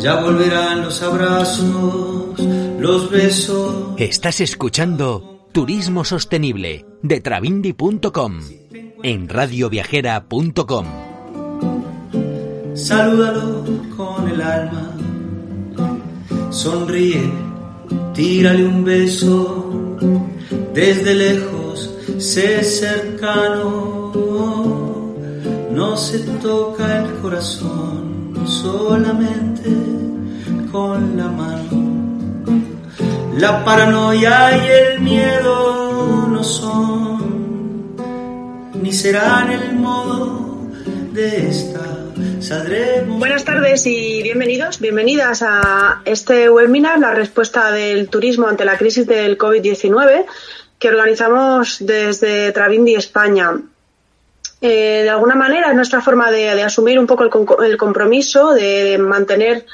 Ya volverán los abrazos, los besos. Estás escuchando Turismo Sostenible de Travindi.com en radioviajera.com. Salúdalo con el alma. Sonríe, tírale un beso. Desde lejos, sé cercano. No se toca el corazón solamente con la mano. La paranoia y el miedo no son, ni serán el modo de esta. Saldremos. Buenas tardes y bienvenidos, bienvenidas a este webinar, la respuesta del turismo ante la crisis del COVID-19, que organizamos desde Travindi España. Eh, de alguna manera es nuestra forma de, asumir un poco el, compromiso de mantener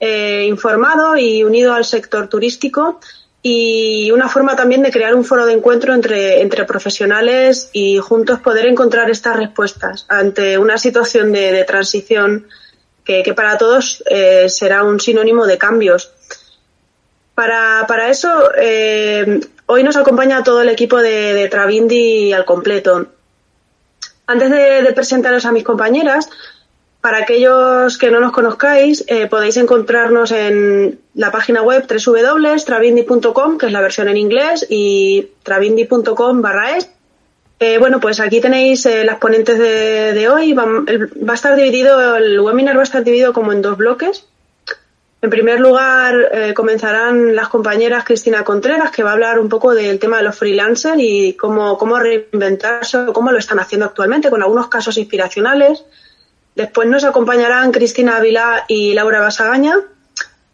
eh, informado y unido al sector turístico y una forma también de crear un foro de encuentro entre, profesionales y juntos poder encontrar estas respuestas ante una situación de, transición que, para todos eh, será un sinónimo de cambios. Para, para eso, hoy nos acompaña todo el equipo de, de Travindi al completo. Antes de, de, presentaros a mis compañeras, para aquellos que no nos conozcáis, eh, podéis encontrarnos en la página web www.travindi.com, que es la versión en inglés, y travindi.com barra es. Eh, bueno, pues aquí tenéis eh, las ponentes de, hoy. Va, va, a estar dividido, el webinar va a estar dividido como en dos bloques. En primer lugar, eh, comenzarán las compañeras Cristina Contreras, que va a hablar un poco del tema de los freelancers y cómo, cómo reinventarse, cómo lo están haciendo actualmente, con algunos casos inspiracionales. Después nos acompañarán Cristina Ávila y Laura Basagaña,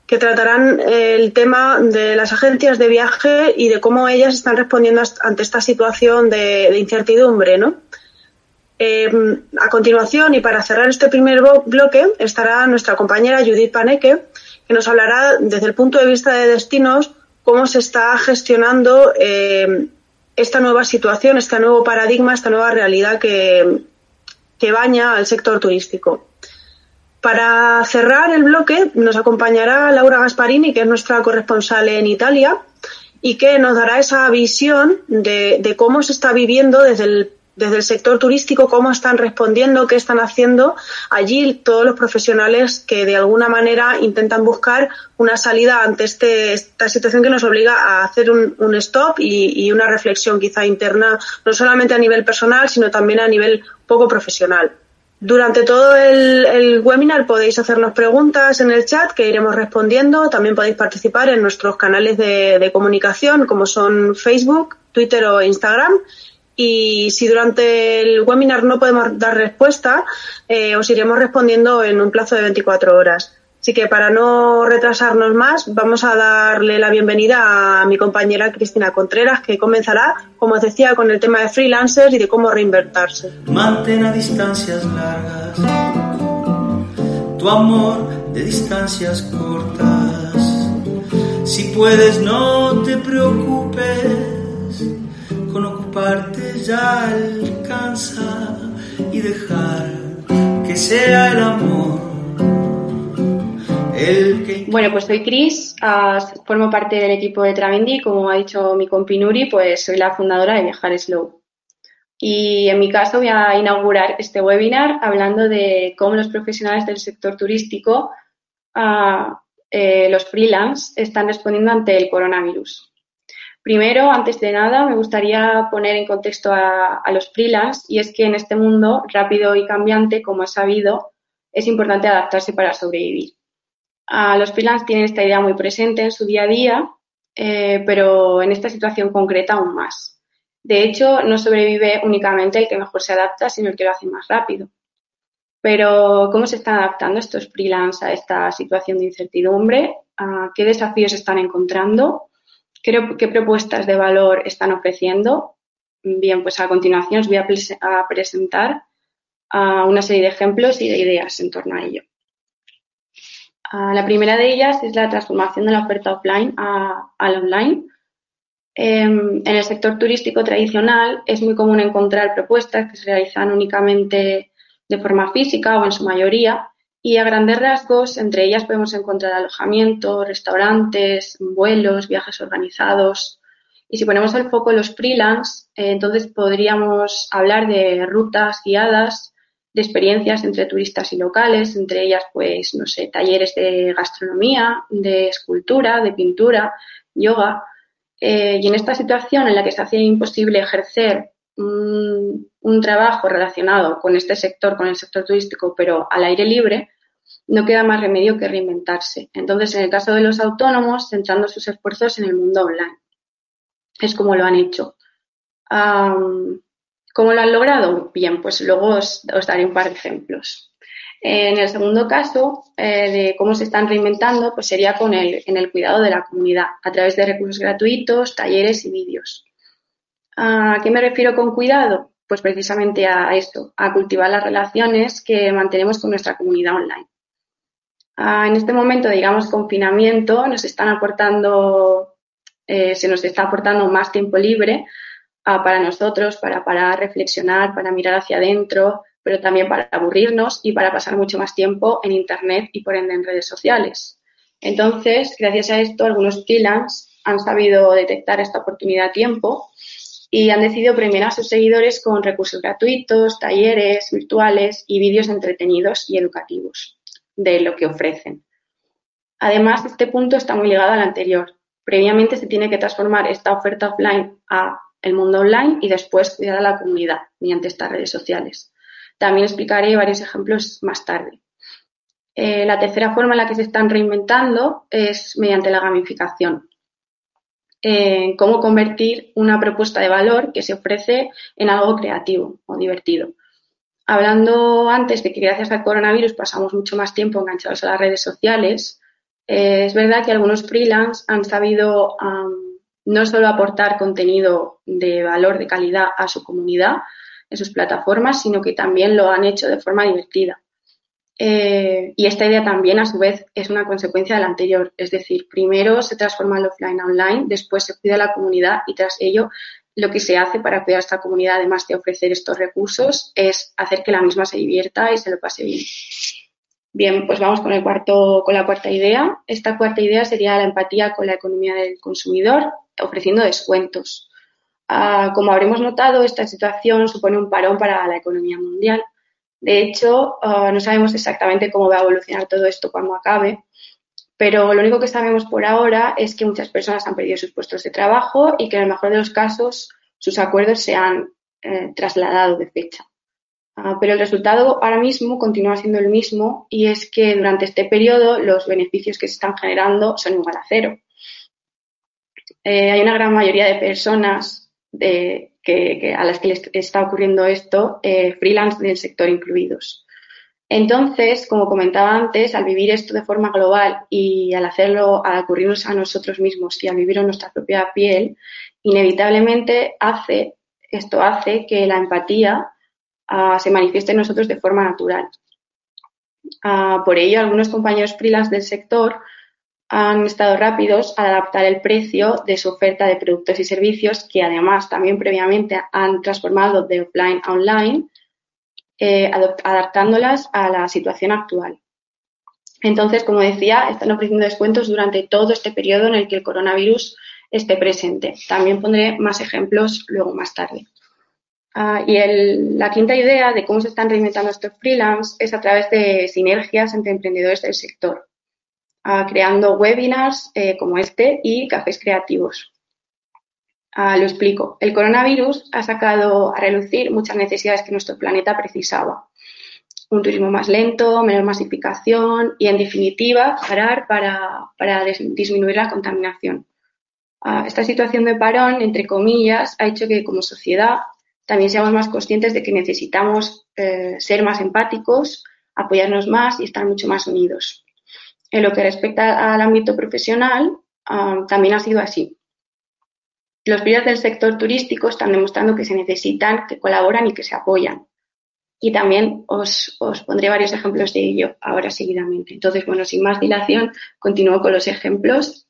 que tratarán el tema de las agencias de viaje y de cómo ellas están respondiendo ante esta situación de, incertidumbre, ¿no? Eh, a continuación, y para cerrar este primer bloque, estará nuestra compañera Judith Paneque, que nos hablará desde el punto de vista de destinos cómo se está gestionando eh, esta nueva situación, este nuevo paradigma, esta nueva realidad que, que baña al sector turístico. Para cerrar el bloque nos acompañará Laura Gasparini, que es nuestra corresponsal en Italia, y que nos dará esa visión de, de cómo se está viviendo desde el desde el sector turístico, cómo están respondiendo, qué están haciendo allí todos los profesionales que de alguna manera intentan buscar una salida ante este, esta situación que nos obliga a hacer un, stop y, una reflexión quizá interna, no solamente a nivel personal, sino también a nivel poco profesional. Durante todo el, webinar podéis hacernos preguntas en el chat que iremos respondiendo. También podéis participar en nuestros canales de comunicación como son Facebook, Twitter o Instagram y si durante el webinar no podemos dar respuesta, eh, os iremos respondiendo en un plazo de 24 horas. Así que para no retrasarnos más, vamos a darle la bienvenida a mi compañera Cristina Contreras, que comenzará, como os decía, con el tema de freelancers y de cómo reinvertirse. Mantén a distancias largas tu amor de distancias cortas. Si puedes, no te preocupes ocuparte ya alcanza y dejar que sea el amor. Bueno, pues soy Cris, uh, formo parte del equipo de Travendi, como ha dicho mi compi Nuri, pues soy la fundadora de Viajar Slow. Y en mi caso voy a inaugurar este webinar hablando de cómo los profesionales del sector turístico, uh, eh, los freelance, están respondiendo ante el coronavirus. Primero, antes de nada, me gustaría poner en contexto a, los freelance y es que en este mundo rápido y cambiante, como has sabido, es importante adaptarse para sobrevivir. A los freelance tienen esta idea muy presente en su día a día, eh, pero en esta situación concreta aún más. De hecho, no sobrevive únicamente el que mejor se adapta, sino el que lo hace más rápido. Pero, ¿cómo se están adaptando estos freelance a esta situación de incertidumbre? ¿Qué desafíos están encontrando? ¿Qué, propuestas de valor están ofreciendo? Bien, pues a continuación os voy a, presentar una serie de ejemplos y de ideas en torno a ello. la primera de ellas es la transformación de la oferta offline al online. Em, en el sector turístico tradicional es muy común encontrar propuestas que se realizan únicamente de forma física o en su mayoría y a grandes rasgos entre ellas podemos encontrar alojamiento, restaurantes, vuelos, viajes organizados. Y si ponemos el foco en los freelance, eh, entonces podríamos hablar de rutas guiadas, de experiencias entre turistas y locales, entre ellas, pues, no sé, talleres de gastronomía, de escultura, de pintura, yoga. Eh, y en esta situación en la que se hacía imposible ejercer un, trabajo relacionado con este sector, con el sector turístico, pero al aire libre, no queda más remedio que reinventarse. Entonces, en el caso de los autónomos, centrando sus esfuerzos en el mundo online. Es como lo han hecho. ¿Cómo lo han logrado? Bien, pues luego os, daré un par de ejemplos. En el segundo caso, eh, de cómo se están reinventando, pues sería con el, el cuidado de la comunidad, a través de recursos gratuitos, talleres y vídeos. ¿A qué me refiero con cuidado? Pues precisamente a esto, a cultivar las relaciones que mantenemos con nuestra comunidad online. En este momento, digamos, confinamiento, nos están aportando, eh, se nos está aportando más tiempo libre ah, para nosotros, para reflexionar, para mirar hacia adentro, pero también para aburrirnos y para pasar mucho más tiempo en Internet y por ende en redes sociales. Entonces, gracias a esto, algunos freelance han sabido detectar esta oportunidad a tiempo y han decidido premiar a sus seguidores con recursos gratuitos, talleres virtuales y vídeos entretenidos y educativos de lo que ofrecen. Además, este punto está muy ligado al anterior. Previamente se tiene que transformar esta oferta offline a el mundo online y después cuidar a la comunidad mediante estas redes sociales. También explicaré varios ejemplos más tarde. Eh, la tercera forma en la que se están reinventando es mediante la gamificación en cómo convertir una propuesta de valor que se ofrece en algo creativo o divertido. Hablando antes de que gracias al coronavirus pasamos mucho más tiempo enganchados a las redes sociales, eh, es verdad que algunos freelance han sabido no solo aportar contenido de valor, de calidad a su comunidad en sus plataformas, sino que también lo han hecho de forma divertida. Eh, y esta idea también, a su vez, es una consecuencia de la anterior. Es decir, primero se transforma el offline a online, después se cuida la comunidad y tras ello lo que se hace para cuidar a esta comunidad, además de ofrecer estos recursos, es hacer que la misma se divierta y se lo pase bien. Bien, pues vamos con, el cuarto, con la cuarta idea. Esta cuarta idea sería la empatía con la economía del consumidor, ofreciendo descuentos. Ah, como habremos notado, esta situación supone un parón para la economía mundial de hecho, ah, no sabemos exactamente cómo va a evolucionar todo esto cuando acabe, pero lo único que sabemos por ahora es que muchas personas han perdido sus puestos de trabajo y que en el mejor de los casos sus acuerdos se han eh, trasladado de fecha. Ah, pero el resultado ahora mismo continúa siendo el mismo y es que durante este periodo los beneficios que se están generando son igual a cero. Eh, hay una gran mayoría de personas a las que les está ocurriendo esto, eh, freelance del sector incluidos. Entonces, como comentaba antes, al vivir esto de forma global y al hacerlo, al ocurrirnos a nosotros mismos y al vivir en nuestra propia piel, inevitablemente hace, esto hace que la empatía ah, se manifieste en nosotros de forma natural. Ah, por ello, algunos compañeros freelance del sector han estado rápidos al adaptar el precio de su oferta de productos y servicios que además también previamente han transformado de offline a online, eh, adaptándolas a la situación actual. Entonces, como decía, están ofreciendo descuentos durante todo este periodo en el que el coronavirus esté presente. También pondré más ejemplos luego más tarde. Ah, y la quinta idea de cómo se están reinventando estos freelance es a través de sinergias entre emprendedores del sector creando webinars eh, como este y cafés creativos. Ah, lo explico. El coronavirus ha sacado a relucir muchas necesidades que nuestro planeta precisaba. Un turismo más lento, menor masificación y, en definitiva, parar para, disminuir la contaminación. Ah, esta situación de parón, entre comillas, ha hecho que como sociedad también seamos más conscientes de que necesitamos eh, ser más empáticos, apoyarnos más y estar mucho más unidos. En lo que respecta al ámbito profesional, ah, también ha sido así. Los pilares del sector turístico están demostrando que se necesitan, que colaboran y que se apoyan. Y también os, os, pondré varios ejemplos de ello ahora seguidamente. Entonces, bueno, sin más dilación, continúo con los ejemplos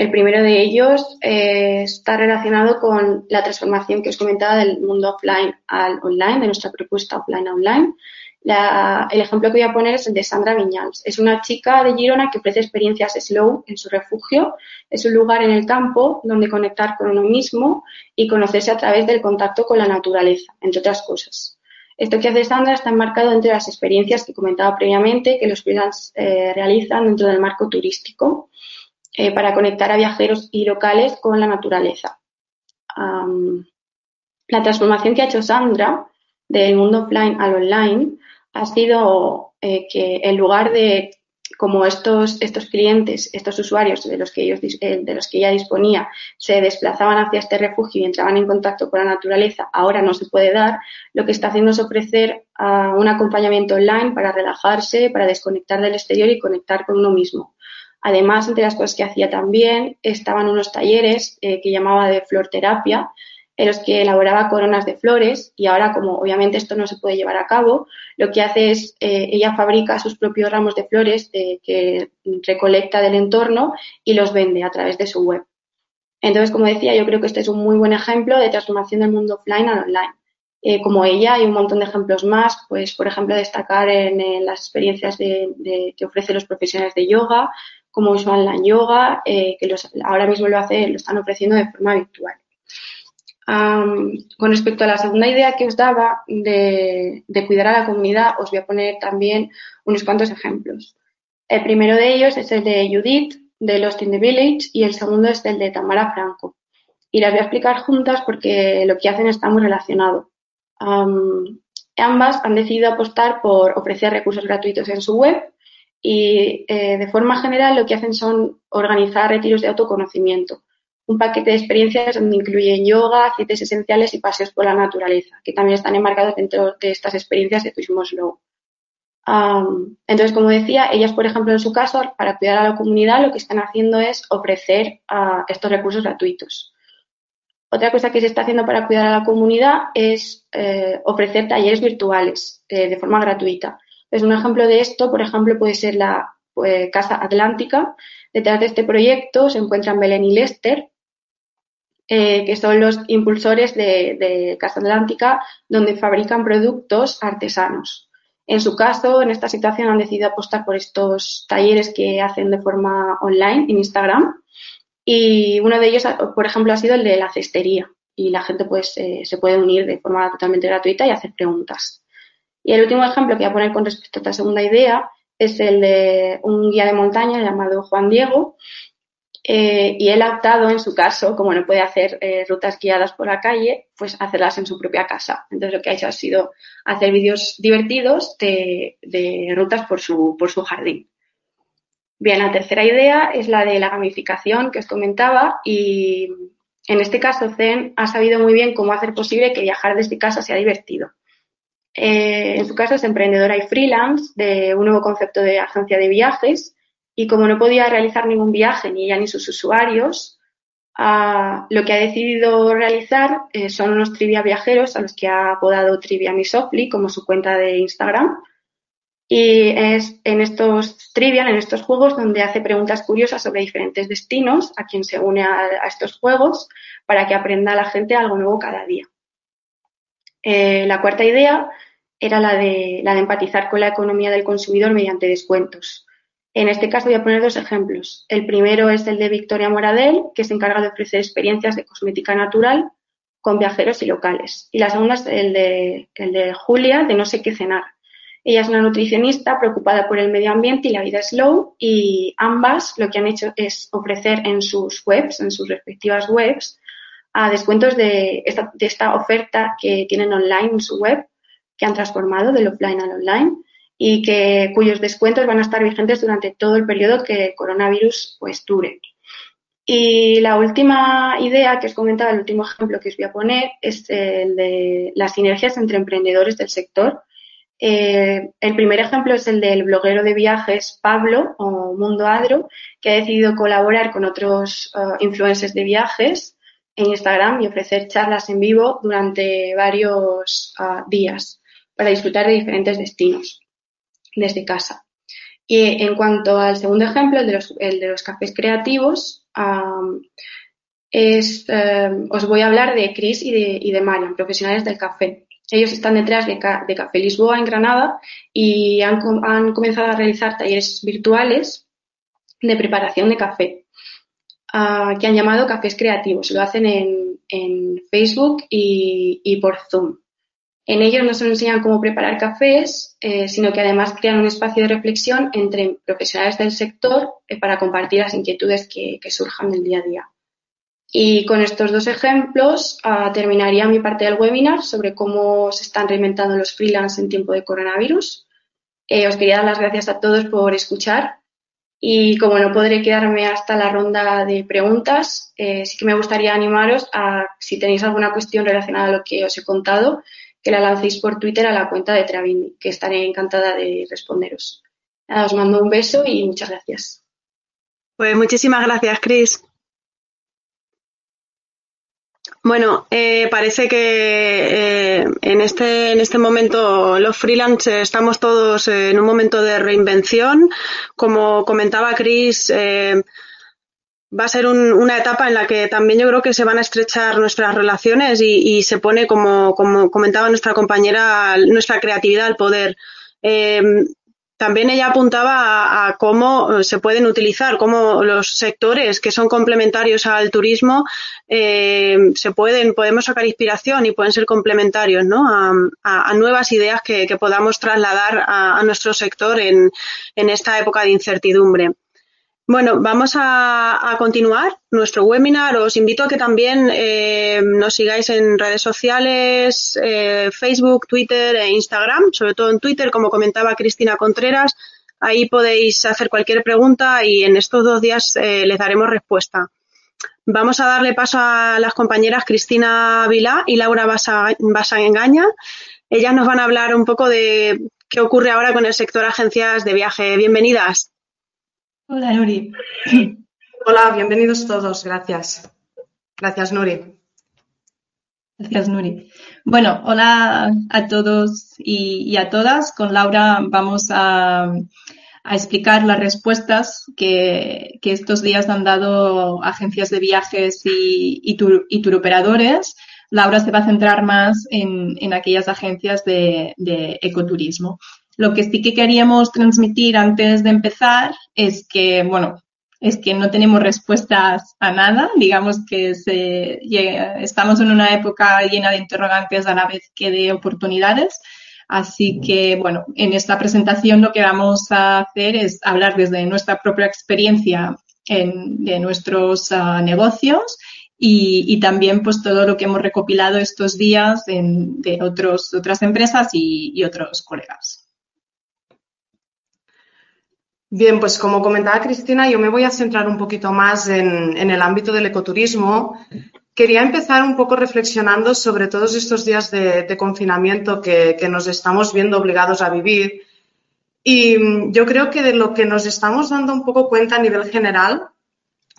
el primero de ellos eh, está relacionado con la transformación que os comentaba del mundo offline al online, de nuestra propuesta offline a online. El ejemplo que voy a poner es el de Sandra Viñals. Es una chica de Girona que ofrece experiencias slow en su refugio. Es un lugar en el campo donde conectar con uno mismo y conocerse a través del contacto con la naturaleza, entre otras cosas. Esto que hace Sandra está enmarcado entre las experiencias que comentaba previamente que los freelance eh, realizan dentro del marco turístico eh, para conectar a viajeros y locales con la naturaleza. la transformación que ha hecho Sandra del mundo offline al online ha sido eh, que en lugar de como estos, estos clientes, estos usuarios de los, que ellos, eh, de los que ella disponía, se desplazaban hacia este refugio y entraban en contacto con la naturaleza, ahora no se puede dar, lo que está haciendo es ofrecer ah, un acompañamiento online para relajarse, para desconectar del exterior y conectar con uno mismo. Además, entre las cosas que hacía también estaban unos talleres eh, que llamaba de florterapia, en los que elaboraba coronas de flores y ahora, como obviamente esto no se puede llevar a cabo, lo que hace es, eh, ella fabrica sus propios ramos de flores eh, que recolecta del entorno y los vende a través de su web. Entonces, como decía, yo creo que este es un muy buen ejemplo de transformación del mundo offline al online. como ella, hay un montón de ejemplos más, pues, por ejemplo, destacar en, las experiencias que ofrecen los profesionales de yoga, como Online Yoga, eh, que ahora mismo lo hace, lo están ofreciendo de forma virtual. Con respecto a la segunda idea que os daba de, cuidar a la comunidad, os voy a poner también unos cuantos ejemplos. El primero de ellos es el de Judith, de Lost in the Village, y el segundo es el de Tamara Franco. Y las voy a explicar juntas porque lo que hacen está muy relacionado. ambas han decidido apostar por ofrecer recursos gratuitos en su web y eh, de forma general lo que hacen son organizar retiros de autoconocimiento, un paquete de experiencias donde incluyen yoga, aceites esenciales y paseos por la naturaleza, que también están enmarcados dentro de estas experiencias de turismo slow. entonces, como decía, ellas, por ejemplo, en su caso, para cuidar a la comunidad, lo que están haciendo es ofrecer estos recursos gratuitos. Otra cosa que se está haciendo para cuidar a la comunidad es eh, ofrecer talleres virtuales eh, de forma gratuita es un ejemplo de esto, por ejemplo, puede ser la pues, Casa Atlántica. Detrás de este proyecto se encuentran Belén y Lester, eh, que son los impulsores de, Casa Atlántica, donde fabrican productos artesanos. En su caso, en esta situación han decidido apostar por estos talleres que hacen de forma online en Instagram. Y uno de ellos, por ejemplo, ha sido el de la cestería. Y la gente pues, eh, se puede unir de forma totalmente gratuita y hacer preguntas. Y el último ejemplo que voy a poner con respecto a esta segunda idea es el de un guía de montaña llamado Juan Diego. Eh, y él ha optado, en su caso, como no puede hacer eh, rutas guiadas por la calle, pues hacerlas en su propia casa. Entonces lo que ha hecho ha sido hacer vídeos divertidos de, rutas por su, jardín. Bien, la tercera idea es la de la gamificación que os comentaba y en este caso Zen ha sabido muy bien cómo hacer posible que viajar desde casa sea divertido. Eh, en su caso es emprendedora y freelance de un nuevo concepto de agencia de viajes y como no podía realizar ningún viaje ni ella ni sus usuarios, ah, lo que ha decidido realizar eh, son unos trivia viajeros a los que ha apodado Trivia Misopli como su cuenta de Instagram. Y es en estos trivia, en estos juegos, donde hace preguntas curiosas sobre diferentes destinos a quien se une a estos juegos para que aprenda la gente algo nuevo cada día. Eh, la cuarta idea era la de empatizar con la economía del consumidor mediante descuentos. En este caso voy a poner dos ejemplos. El primero es el de Victoria Moradel, que se encarga de ofrecer experiencias de cosmética natural con viajeros y locales. Y la segunda es el de, Julia, de No sé qué cenar. Ella es una nutricionista preocupada por el medio ambiente y la vida slow y ambas lo que han hecho es ofrecer en sus webs, en sus respectivas webs, a descuentos de esta, de esta oferta que tienen online en su web, que han transformado del offline al online y que, cuyos descuentos van a estar vigentes durante todo el periodo que el coronavirus pues, dure. Y la última idea que os comentaba, el último ejemplo que os voy a poner, es el de las sinergias entre emprendedores del sector. Eh, el primer ejemplo es el del bloguero de viajes Pablo o Mundo Adro, que ha decidido colaborar con otros uh, influencers de viajes en Instagram y ofrecer charlas en vivo durante varios uh, días para disfrutar de diferentes destinos desde casa. Y en cuanto al segundo ejemplo, el de los, cafés creativos, um, os voy a hablar de Chris y de, y Marian, profesionales del café. Ellos están detrás de, de Café Lisboa en Granada y han, comenzado a realizar talleres virtuales de preparación de café, uh, que han llamado cafés creativos. Lo hacen en, Facebook y por Zoom. En ellos no solo enseñan cómo preparar cafés, eh, sino que además crean un espacio de reflexión entre profesionales del sector eh, para compartir las inquietudes que, surjan del día a día. Y con estos dos ejemplos uh, terminaría mi parte del webinar sobre cómo se están reinventando los freelance en tiempo de coronavirus. Eh, os quería dar las gracias a todos por escuchar y como no podré quedarme hasta la ronda de preguntas, sí que me gustaría animaros a, si tenéis alguna cuestión relacionada a lo que os he contado, que la lancéis por Twitter a la cuenta de Travini, que estaré encantada de responderos. Os mando un beso y muchas gracias. Pues muchísimas gracias, Cris. Bueno, eh, parece que eh, en, este, en este momento los freelance estamos todos en un momento de reinvención. Como comentaba Cris, eh, va a ser un, una etapa en la que también yo creo que se van a estrechar nuestras relaciones y, se pone, como, comentaba nuestra compañera, nuestra creatividad al poder. Eh, también ella apuntaba a, cómo se pueden utilizar, cómo los sectores que son complementarios al turismo eh, se pueden, podemos sacar inspiración y pueden ser complementarios, ¿no? A, nuevas ideas que, podamos trasladar a, nuestro sector en esta época de incertidumbre. Bueno, vamos a, continuar nuestro webinar. Os invito a que también eh, nos sigáis en redes sociales, eh, Facebook, Twitter e Instagram, sobre todo en Twitter, como comentaba Cristina Contreras. Ahí podéis hacer cualquier pregunta y en estos dos días eh, les daremos respuesta. Vamos a darle paso a las compañeras Cristina Vilá y Laura Basangaña. Ellas nos van a hablar un poco de qué ocurre ahora con el sector agencias de viaje. Bienvenidas. Hola, Nuri. Hola, bienvenidos todos. Gracias. Gracias, Nuri. Gracias, Nuri. Bueno, hola a todos y, y a todas. Con Laura vamos a, a explicar las respuestas que, que, estos días han dado agencias de viajes y, y, tur, y turoperadores. Laura se va a centrar más en, en aquellas agencias de, de ecoturismo. Lo que sí que queríamos transmitir antes de empezar es que, bueno, es que no tenemos respuestas a nada. Digamos que estamos en una época llena de interrogantes a la vez que de oportunidades. Así que, bueno, en esta presentación lo que vamos a hacer es hablar desde nuestra propia experiencia en, de nuestros uh, negocios y, también pues todo lo que hemos recopilado estos días de otros, otras empresas y otros colegas. Pues como comentaba Cristina, yo me voy a centrar un poquito más en, el ámbito del ecoturismo. Quería empezar un poco reflexionando sobre todos estos días de, confinamiento que, que, nos estamos viendo obligados a vivir. Y yo creo que de lo que nos estamos dando un poco cuenta a nivel general,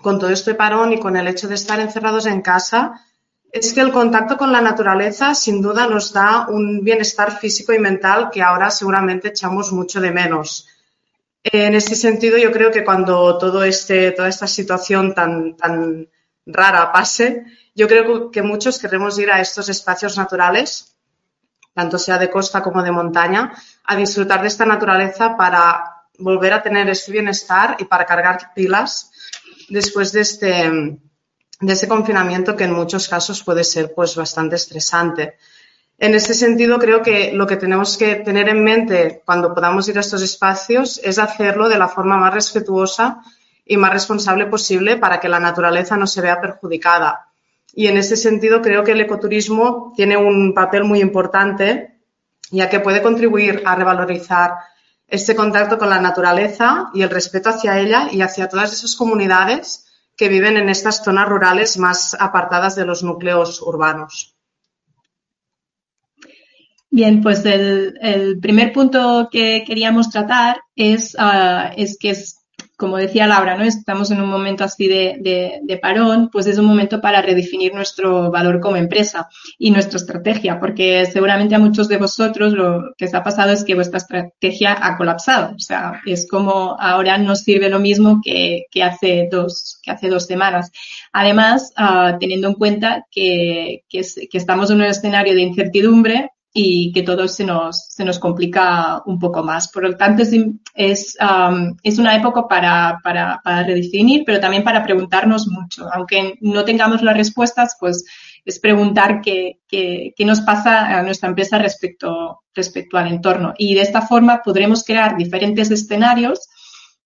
con todo este parón y con el hecho de estar encerrados en casa, es que el contacto con la naturaleza sin duda nos da un bienestar físico y mental que ahora seguramente echamos mucho de menos. En este sentido, yo creo que cuando este, toda esta situación tan, rara pase, yo creo que muchos queremos ir a estos espacios naturales, tanto sea de costa como de montaña, a disfrutar de esta naturaleza para volver a tener ese bienestar y para cargar pilas después de este, de ese confinamiento que en muchos casos puede ser pues bastante estresante. En este sentido, creo que lo que tenemos que tener en mente cuando podamos ir a estos espacios es hacerlo de la forma más respetuosa y más responsable posible para que la naturaleza no se vea perjudicada. Y en ese sentido, creo que el ecoturismo tiene un papel muy importante, ya que puede contribuir a revalorizar este contacto con la naturaleza y el respeto hacia ella y hacia todas esas comunidades que viven en estas zonas rurales más apartadas de los núcleos urbanos. Bien, pues el, primer punto que queríamos tratar es, ah, es que es como decía Laura, ¿no? Estamos en un momento así de, parón, pues es un momento para redefinir nuestro valor como empresa y nuestra estrategia, porque seguramente a muchos de vosotros lo que os ha pasado es que vuestra estrategia ha colapsado. O sea, es como ahora no sirve lo mismo que, hace, dos, que hace dos semanas. Además, ah, teniendo en cuenta que, que estamos en un escenario de incertidumbre, y que todo se nos, se nos complica un poco más. Por lo tanto, es, es, una época para, para, para, redefinir, pero también para preguntarnos mucho. Aunque no tengamos las respuestas, pues es preguntar qué, qué, qué nos pasa a nuestra empresa respecto, respecto al entorno. Y de esta forma podremos crear diferentes escenarios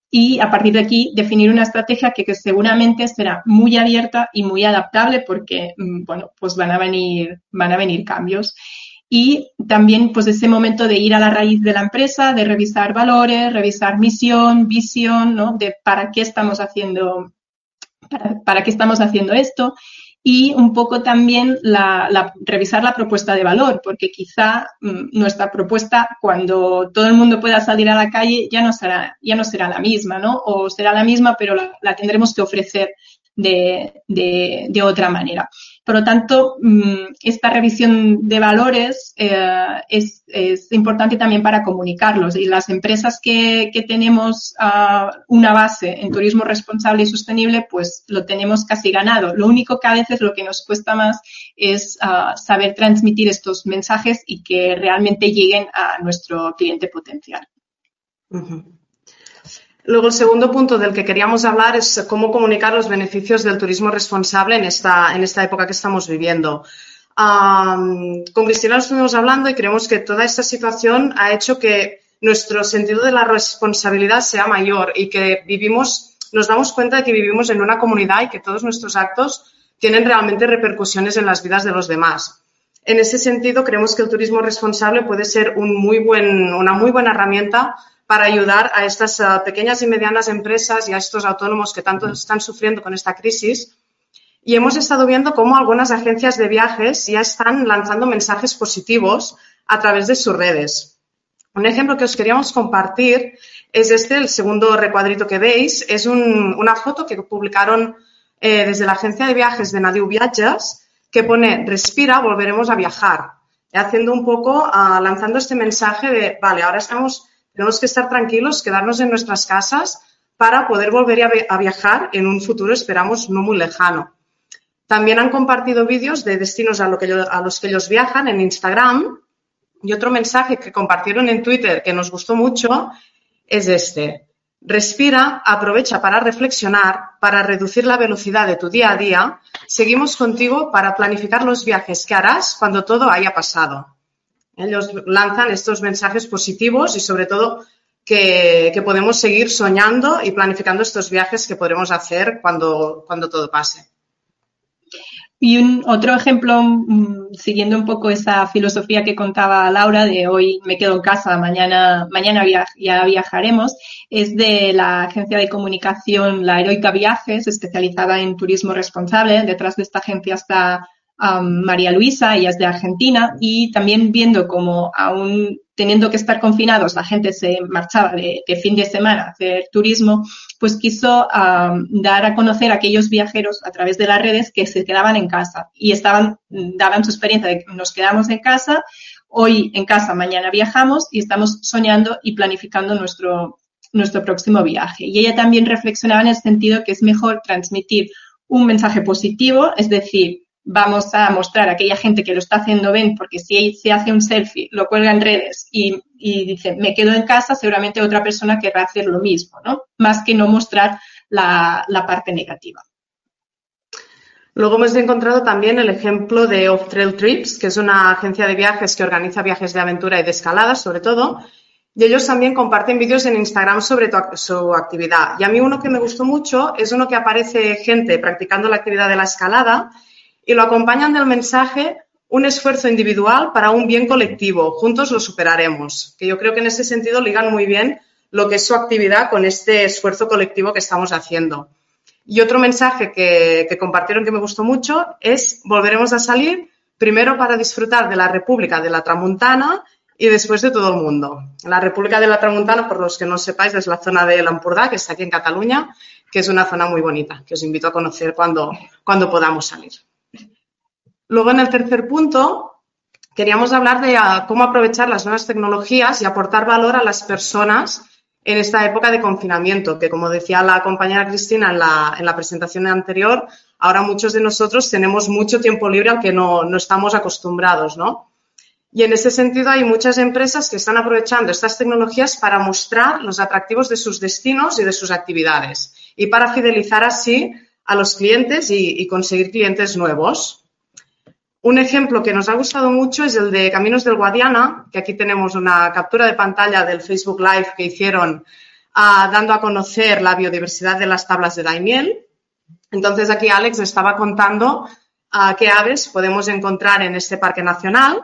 y a partir de aquí definir una estrategia que, que, seguramente será muy abierta y muy adaptable porque, mm, bueno, pues van a venir, van a venir cambios y también pues ese momento de ir a la raíz de la empresa, de revisar valores, revisar misión, visión, ¿no? De para qué estamos haciendo, para, qué estamos haciendo esto y un poco también la, revisar la propuesta de valor, porque quizá mm, nuestra propuesta cuando todo el mundo pueda salir a la calle ya no será, ya no será la misma, ¿no? O será la misma, pero la, tendremos que ofrecer de, de otra manera. Por lo tanto, mm, esta revisión de valores eh, es, importante también para comunicarlos. Y las empresas que, tenemos ah, una base en turismo responsable y sostenible, pues lo tenemos casi ganado. Lo único que a veces lo que nos cuesta más es ah, saber transmitir estos mensajes y que realmente lleguen a nuestro cliente potencial. Luego, el segundo punto del que queríamos hablar es cómo comunicar los beneficios del turismo responsable en esta, en esta época que estamos viviendo. con Cristina estuvimos hablando y creemos que toda esta situación ha hecho que nuestro sentido de la responsabilidad sea mayor y que vivimos, nos damos cuenta de que vivimos en una comunidad y que todos nuestros actos tienen realmente repercusiones en las vidas de los demás. En ese sentido, creemos que el turismo responsable puede ser una muy buena herramienta para ayudar a estas eh, pequeñas y medianas empresas y a estos autónomos que tanto están sufriendo con esta crisis. Y hemos estado viendo cómo algunas agencias de viajes ya están lanzando mensajes positivos a través de sus redes. Un ejemplo que os queríamos compartir es este, el segundo recuadrito que veis. Es una foto que publicaron eh, desde la agencia de viajes de Nadiu Viajes que pone respira, volveremos a viajar. Haciendo un poco, ah, lanzando este mensaje de, vale, ahora estamos tenemos que estar tranquilos, quedarnos en nuestras casas para poder volver a, viajar en un futuro, esperamos, no muy lejano. También han compartido vídeos de destinos a, a los que ellos viajan en Instagram. Y otro mensaje que compartieron en Twitter que nos gustó mucho es este. Respira, aprovecha para reflexionar, para reducir la velocidad de tu día a día. Seguimos contigo para planificar los viajes que harás cuando todo haya pasado. Ellos lanzan estos mensajes positivos y sobre todo que, podemos seguir soñando y planificando estos viajes que podremos hacer cuando, cuando todo pase. Y un otro ejemplo, mm, siguiendo un poco esa filosofía que contaba Laura de hoy me quedo en casa, mañana, mañana ya viajaremos, es de la agencia de comunicación La Heroica Viajes, especializada en turismo responsable. Detrás de esta agencia está María Luisa, ella es de Argentina, y también viendo como aún teniendo que estar confinados, la gente se marchaba de, fin de semana a hacer turismo, pues quiso dar a conocer a aquellos viajeros a través de las redes que se quedaban en casa y estaban, daban su experiencia de que nos quedamos en casa, hoy en casa, mañana viajamos y estamos soñando y planificando nuestro, nuestro próximo viaje. Y ella también reflexionaba en el sentido que es mejor transmitir un mensaje positivo, es decir, vamos a mostrar a aquella gente que lo está haciendo bien, porque si se hace un selfie, lo cuelga en redes y, dice, me quedo en casa, seguramente otra persona querrá hacer lo mismo, ¿no? Más que no mostrar la, parte negativa. Luego hemos encontrado también el ejemplo de Off Trail Trips, que es una agencia de viajes que organiza viajes de aventura y de escalada, sobre todo. Y ellos también comparten vídeos en Instagram sobre su actividad. Y a mí uno que me gustó mucho es uno que aparece gente practicando la actividad de la escalada y lo acompañan del mensaje un esfuerzo individual para un bien colectivo. Juntos lo superaremos. Que yo creo que en ese sentido ligan muy bien lo que es su actividad con este esfuerzo colectivo que estamos haciendo. Y otro mensaje que, compartieron que me gustó mucho es volveremos a salir primero para disfrutar de la República de la Tramuntana y después de todo el mundo. La República de la Tramuntana, por los que no sepáis, es la zona de Lampurdá, que está aquí en Cataluña, que es una zona muy bonita, que os invito a conocer cuando, cuando podamos salir. Luego, en el tercer punto, queríamos hablar de ah, cómo aprovechar las nuevas tecnologías y aportar valor a las personas en esta época de confinamiento, que como decía la compañera Cristina en la, en la presentación anterior, ahora muchos de nosotros tenemos mucho tiempo libre al que no, no estamos acostumbrados, ¿no? Y en ese sentido hay muchas empresas que están aprovechando estas tecnologías para mostrar los atractivos de sus destinos y de sus actividades y para fidelizar así a los clientes y, conseguir clientes nuevos. Un ejemplo que nos ha gustado mucho es el de Caminos del Guadiana, que aquí tenemos una captura de pantalla del Facebook Live que hicieron ah, dando a conocer la biodiversidad de las tablas de Daimiel. Entonces aquí Alex estaba contando ah, qué aves podemos encontrar en este parque nacional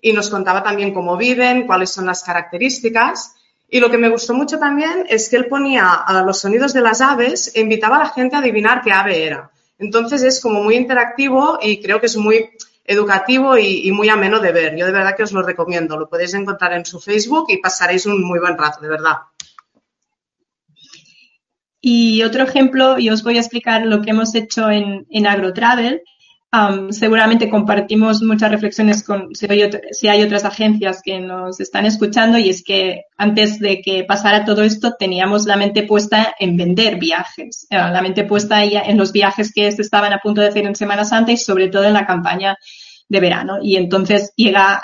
y nos contaba también cómo viven, cuáles son las características. Y lo que me gustó mucho también es que él ponía los sonidos de las aves e invitaba a la gente a adivinar qué ave era. Entonces es como muy interactivo y creo que es muy educativo y, muy ameno de ver. Yo de verdad que os lo recomiendo. Lo podéis encontrar en su Facebook y pasaréis un muy buen rato, de verdad. Y otro ejemplo, y os voy a explicar lo que hemos hecho en, AgroTravel, seguramente compartimos muchas reflexiones con si hay, otras agencias que nos están escuchando y es que antes de que pasara todo esto teníamos la mente puesta en vender viajes, eh, la mente puesta en los viajes que se estaban a punto de hacer en Semana Santa y sobre todo en la campaña de verano. Y entonces llega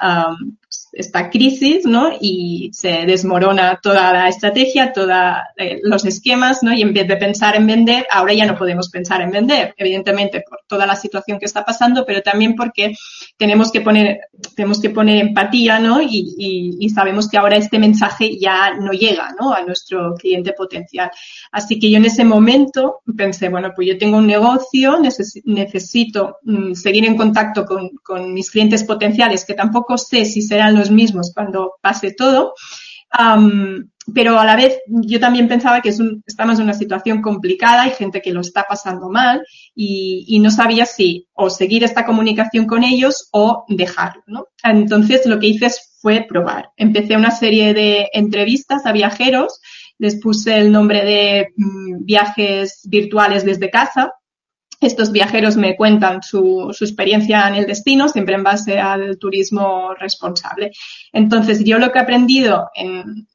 esta crisis, ¿no? Y se desmorona toda la estrategia, todos eh, los esquemas, ¿no? Y en vez de pensar en vender, ahora ya no podemos pensar en vender, evidentemente por toda la situación que está pasando, pero también porque tenemos que poner, tenemos que poner empatía, ¿no? Y, y, sabemos que ahora este mensaje ya no llega, ¿no? A nuestro cliente potencial. Así que yo en ese momento pensé, bueno, pues yo tengo un negocio, necesito mm, seguir en contacto con, con mis clientes potenciales, que tampoco sé si serán los mismos cuando pase todo. pero a la vez yo también pensaba que estamos en una situación complicada, hay gente que lo está pasando mal y, no sabía si o seguir esta comunicación con ellos o dejarlo. Entonces lo que hice fue probar. Empecé una serie de entrevistas a viajeros, les puse el nombre de mm, viajes virtuales desde casa estos viajeros me cuentan su, experiencia en el destino, siempre en base al turismo responsable. Entonces, yo lo que he aprendido en,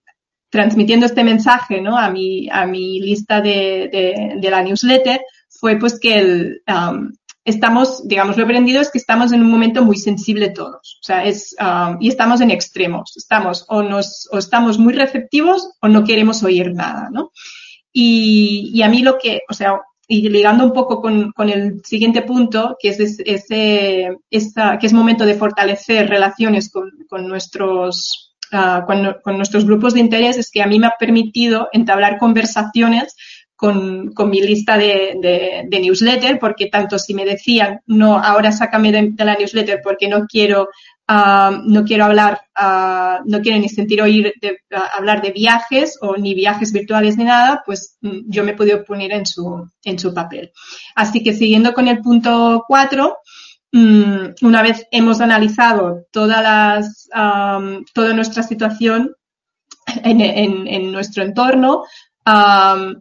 transmitiendo este mensaje ¿no? a, mi, a mi lista de, la newsletter fue pues que el, um, estamos, digamos, lo aprendido es que estamos en un momento muy sensible todos. O sea, es, um, y estamos en extremos. Estamos o, nos, o estamos muy receptivos o no queremos oír nada, ¿no? Y, y a mí lo que, o sea, y ligando un poco con, con, el siguiente punto, que es ese, esta, que es momento de fortalecer relaciones con, con nuestros, uh, con, nuestros grupos de interés, es que a mí me ha permitido entablar conversaciones con, mi lista de, de, newsletter, porque tanto si me decían, no, ahora sácame de la newsletter porque no quiero Ah, no quiero hablar, uh, no quiero ni sentir oír de, hablar de viajes o ni viajes virtuales ni nada, pues mm, yo me he podido poner en su, en su papel. Así que siguiendo con el punto cuatro, mm, una vez hemos analizado todas las, toda nuestra situación en, en nuestro entorno,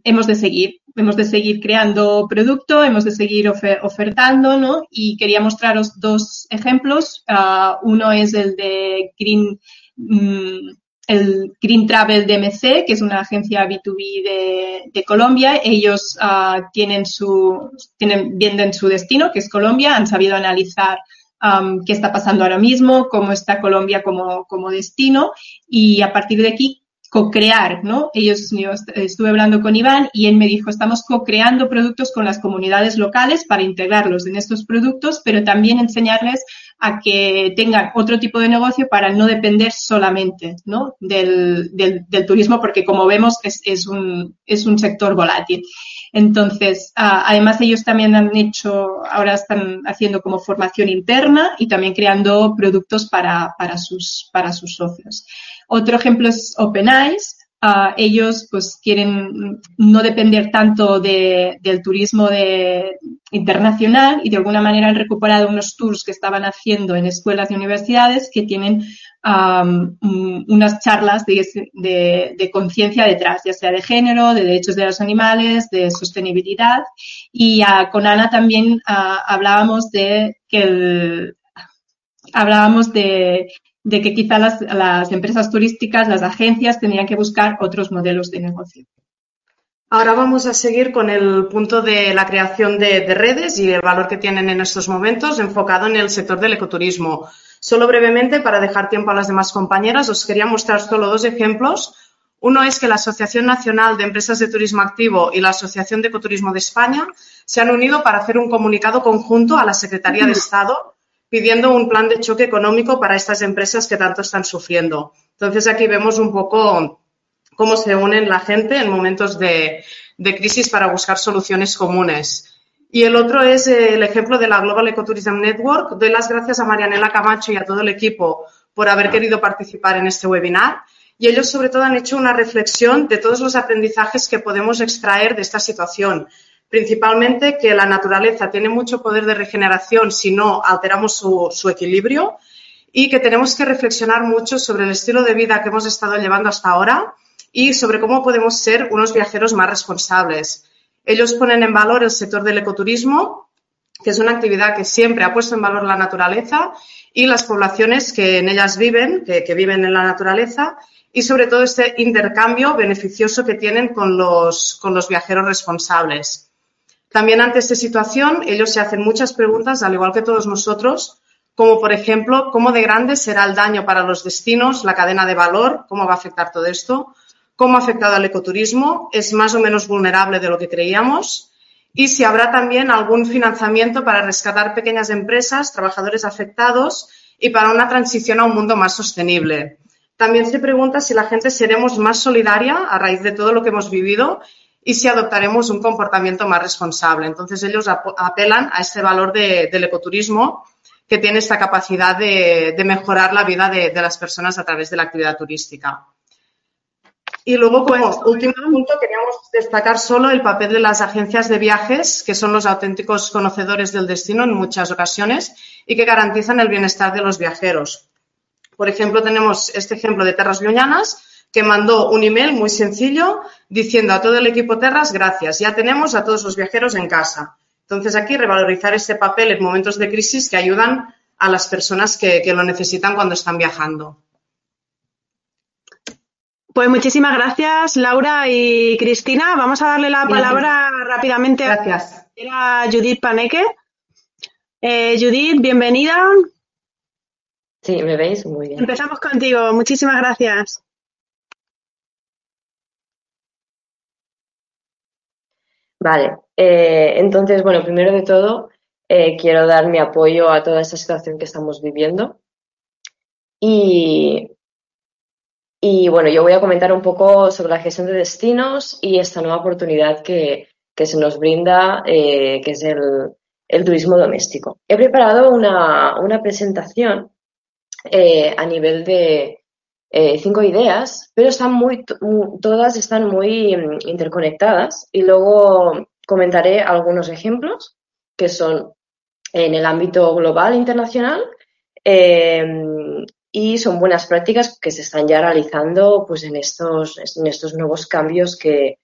hemos de seguir hemos de seguir creando producto, hemos de seguir ofertando, ¿no? Y quería mostraros dos ejemplos. Uh, uno es el de Green, mm, el Green Travel DMC, que es una agencia B2B de, Colombia. Ellos uh, tienen su, tienen, venden su destino, que es Colombia, han sabido analizar qué está pasando ahora mismo, cómo está Colombia como, como destino y a partir de aquí co-crear, ¿no? Ellos, yo estuve hablando con Iván y él me dijo, estamos co-creando productos con las comunidades locales para integrarlos en estos productos, pero también enseñarles a que tengan otro tipo de negocio para no depender solamente. Del, turismo, porque como vemos es, un, sector volátil. Entonces, además ellos también han hecho, ahora están haciendo como formación interna y también creando productos para sus socios. Otro ejemplo es OpenEyes. ellos pues quieren no depender tanto del turismo de, internacional y de alguna manera han recuperado unos tours que estaban haciendo en escuelas y universidades que tienen unas charlas de, conciencia detrás, ya sea de género, de derechos de los animales, de sostenibilidad. Y con Ana también hablábamos de que hablábamos de de que quizá las, empresas turísticas, las agencias, tendrían que buscar otros modelos de negocio. Ahora vamos a seguir con el punto de la creación de, redes y el valor que tienen en estos momentos, enfocado en el sector del ecoturismo. Solo brevemente, para dejar tiempo a las demás compañeras, os quería mostrar solo dos ejemplos. Uno es que la Asociación Nacional de Empresas de Turismo Activo y la Asociación de Ecoturismo de España se han unido para hacer un comunicado conjunto a la Secretaría de Estado pidiendo un plan de choque económico para estas empresas que tanto están sufriendo. Entonces, aquí vemos un poco cómo se unen la gente en momentos de, crisis para buscar soluciones comunes. Y el otro es el ejemplo de la Global Ecotourism Network. Doy las gracias a Marianela Camacho y a todo el equipo por haber querido participar en este webinar. Y ellos, sobre todo, han hecho una reflexión de todos los aprendizajes que podemos extraer de esta situación principalmente que la naturaleza tiene mucho poder de regeneración si no alteramos su, equilibrio y que tenemos que reflexionar mucho sobre el estilo de vida que hemos estado llevando hasta ahora y sobre cómo podemos ser unos viajeros más responsables. Ellos ponen en valor el sector del ecoturismo, que es una actividad que siempre ha puesto en valor la naturaleza y las poblaciones que en ellas viven, que, viven en la naturaleza, y sobre todo este intercambio beneficioso que tienen con los viajeros responsables. También ante esta situación, ellos se hacen muchas preguntas, al igual que todos nosotros, como por ejemplo, cómo de grande será el daño para los destinos, la cadena de valor, cómo va a afectar todo esto, cómo ha afectado al ecoturismo, es más o menos vulnerable de lo que creíamos. Y si habrá también algún financiamiento para rescatar pequeñas empresas, trabajadores afectados y para una transición a un mundo más sostenible. También se pregunta si la gente seremos más solidaria a raíz de todo lo que hemos vivido y si adoptaremos un comportamiento más responsable. Entonces, ellos apelan a este valor del ecoturismo que tiene esta capacidad de, mejorar la vida de, las personas a través de la actividad turística. Y luego, como pues, último punto, queríamos destacar solo el papel de las agencias de viajes, que son los auténticos conocedores del destino en muchas ocasiones y que garantizan el bienestar de los viajeros. Por ejemplo, tenemos este ejemplo de Terras Lloñanas, que mandó un email muy sencillo diciendo a todo el equipo Terras, gracias, ya tenemos a todos los viajeros en casa. Entonces, aquí revalorizar este papel en momentos de crisis que ayudan a las personas que, lo necesitan cuando están viajando. Pues muchísimas gracias, Laura y Cristina. Vamos a darle la palabra rápidamente a Judith Paneque. Eh, Judith, bienvenida. Sí, ¿me veis? Muy bien. Empezamos contigo. Muchísimas gracias. Vale, eh, entonces, bueno, primero de todo, eh, quiero dar mi apoyo a toda esta situación que estamos viviendo. Y, y bueno, yo voy a comentar un poco sobre la gestión de destinos y esta nueva oportunidad que, se nos brinda, eh, que es el, turismo doméstico. He preparado una, una presentación a nivel de, eh, cinco ideas, pero están muy, todas están muy mm, interconectadas y luego comentaré algunos ejemplos que son en el ámbito global internacional em, y son buenas prácticas que se están ya realizando pues, en, estos, en estos nuevos cambios que,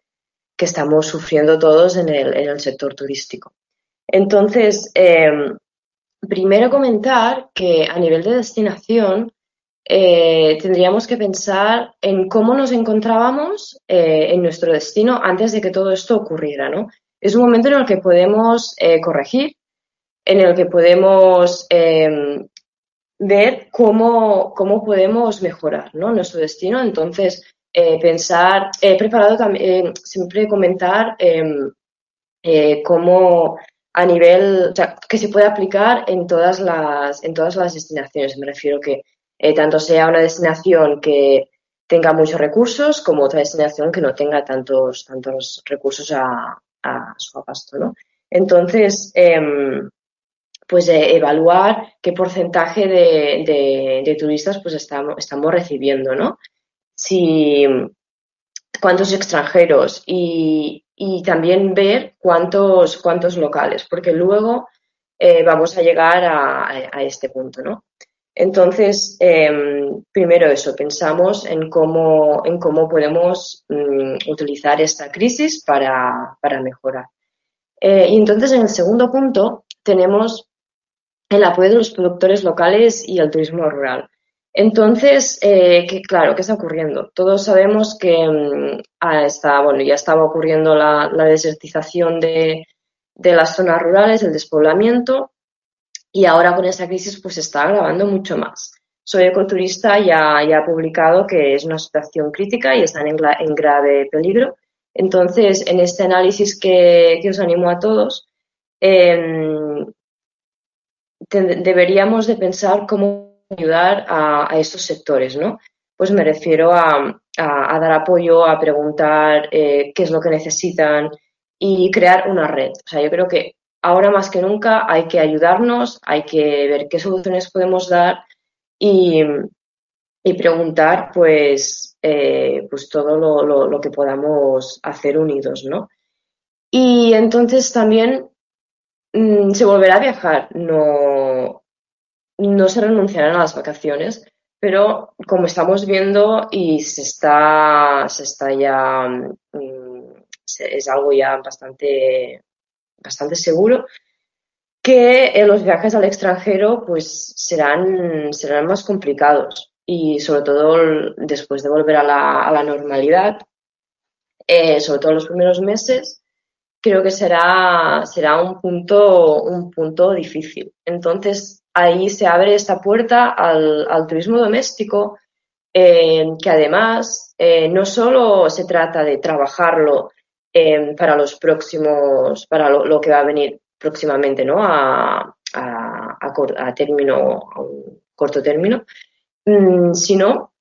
estamos sufriendo todos en el, en el sector turístico. Entonces, em, primero comentar que a nivel de destinación, eh, tendríamos que pensar en cómo nos encontrábamos eh, en nuestro destino antes de que todo esto ocurriera, ¿no? Es un momento en el que podemos eh, corregir, en el que podemos em, ver cómo, cómo, podemos mejorar ¿no? nuestro destino. Entonces, pensar, he preparado también, siempre comentar em, cómo a nivel, que se puede aplicar en todas las, en todas las destinaciones. Me refiero que eh, tanto sea una destinación que tenga muchos recursos como otra destinación que no tenga tantos, tantos recursos a, su abasto, ¿no? Entonces, em, pues eh, evaluar qué porcentaje de, turistas pues estamos, estamos recibiendo, ¿no? Si, cuántos extranjeros y, también ver cuántos, cuántos locales, porque luego eh, vamos a llegar a, este punto, ¿no? Entonces, em, primero eso, pensamos en cómo, en cómo podemos mm, utilizar esta crisis para, mejorar. Eh, y entonces, en el segundo punto, tenemos el apoyo de los productores locales y el turismo rural. Entonces, eh, claro, ¿qué está ocurriendo? Todos sabemos que mm, está, bueno, ya estaba ocurriendo la, desertización de, las zonas rurales, el despoblamiento, y ahora con esta crisis pues se está agravando mucho más. Soy ecoturista ya ha publicado que es una situación crítica y están en, grave peligro. Entonces, en este análisis que, os animo a todos, em, deberíamos de pensar cómo ayudar a, estos sectores, ¿no? Pues me refiero a, dar apoyo, a preguntar eh, qué es lo que necesitan y crear una red. O sea, yo creo que ahora más que nunca hay que ayudarnos, hay que ver qué soluciones podemos dar y, preguntar, pues, eh, pues todo lo, que podamos hacer unidos, ¿no? Y entonces también mm, se volverá a viajar, no, no se renunciarán a las vacaciones, pero como estamos viendo y se está, se está ya, mm, es algo ya bastante, bastante seguro, que eh, los viajes al extranjero pues serán, serán más complicados y sobre todo después de volver a la, normalidad, eh, sobre todo los primeros meses, creo que será, será un, punto, un punto difícil. Entonces, ahí se abre esta puerta al, turismo doméstico, eh, que además eh, no solo se trata de trabajarlo eh, para los próximos, para lo, que va a venir próximamente, ¿no? A, a, término, a un corto término, mm, sino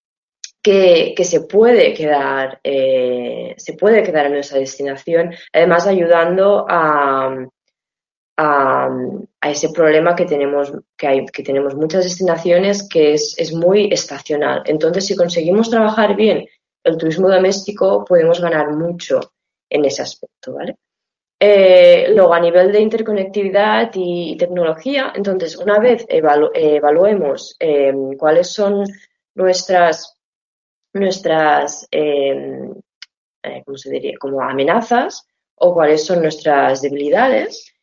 que, que, se puede quedar, se puede quedar en nuestra destinación, además ayudando a, a, ese problema que tenemos, que, hay, que tenemos muchas destinaciones que es, es, muy estacional. Entonces, si conseguimos trabajar bien el turismo doméstico, podemos ganar mucho en ese aspecto, ¿vale? Eh, luego, a nivel de interconectividad y, tecnología, entonces, una vez evaluemos eh, cuáles son nuestras, nuestras eh, ¿cómo se diría? Como amenazas o cuáles son nuestras debilidades,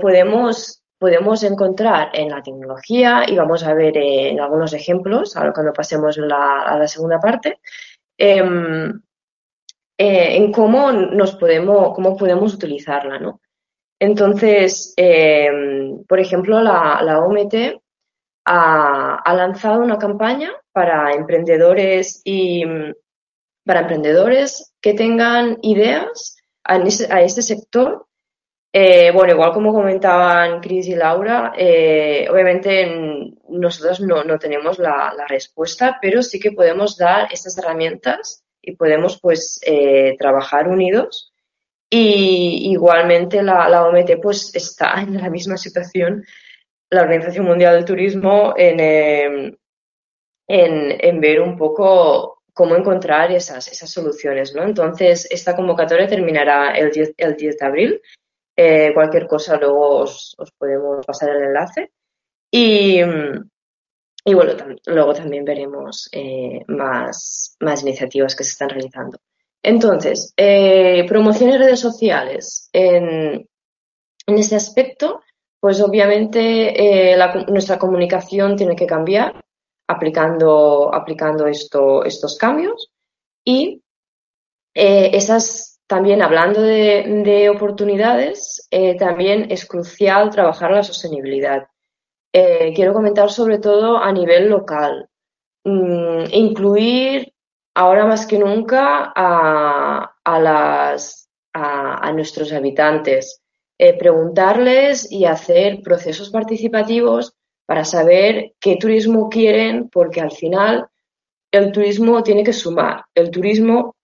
podemos, podemos encontrar en la tecnología, y vamos a ver en algunos ejemplos, ahora cuando pasemos a la segunda parte, em, eh, en cómo nos podemos, cómo podemos utilizarla, ¿no? Entonces, em, por ejemplo, la, la OMT ha, lanzado una campaña para emprendedores y para emprendedores que tengan ideas a, este sector eh, bueno, igual como comentaban Cris y Laura, eh, obviamente nosotros no, tenemos la, respuesta, pero sí que podemos dar estas herramientas y podemos pues eh, trabajar unidos. Y igualmente la, la, OMT pues está en la misma situación, la Organización Mundial del Turismo, en, em, en, ver un poco cómo encontrar esas, esas soluciones. ¿no? Entonces, esta convocatoria terminará el 10, el 10 de abril eh, cualquier cosa luego os, podemos pasar el enlace. Y, bueno, luego también veremos eh, más, más iniciativas que se están realizando. Entonces, eh, promoción en redes sociales. En, en este aspecto, pues obviamente nuestra comunicación tiene que cambiar aplicando, aplicando esto, estos cambios y esas también hablando de, oportunidades, eh, también es crucial trabajar la sostenibilidad. Eh, quiero comentar sobre todo a nivel local. Mm, incluir ahora más que nunca a, nuestros habitantes. Eh, preguntarles y hacer procesos participativos para saber qué turismo quieren, porque al final el turismo tiene que sumar. El turismo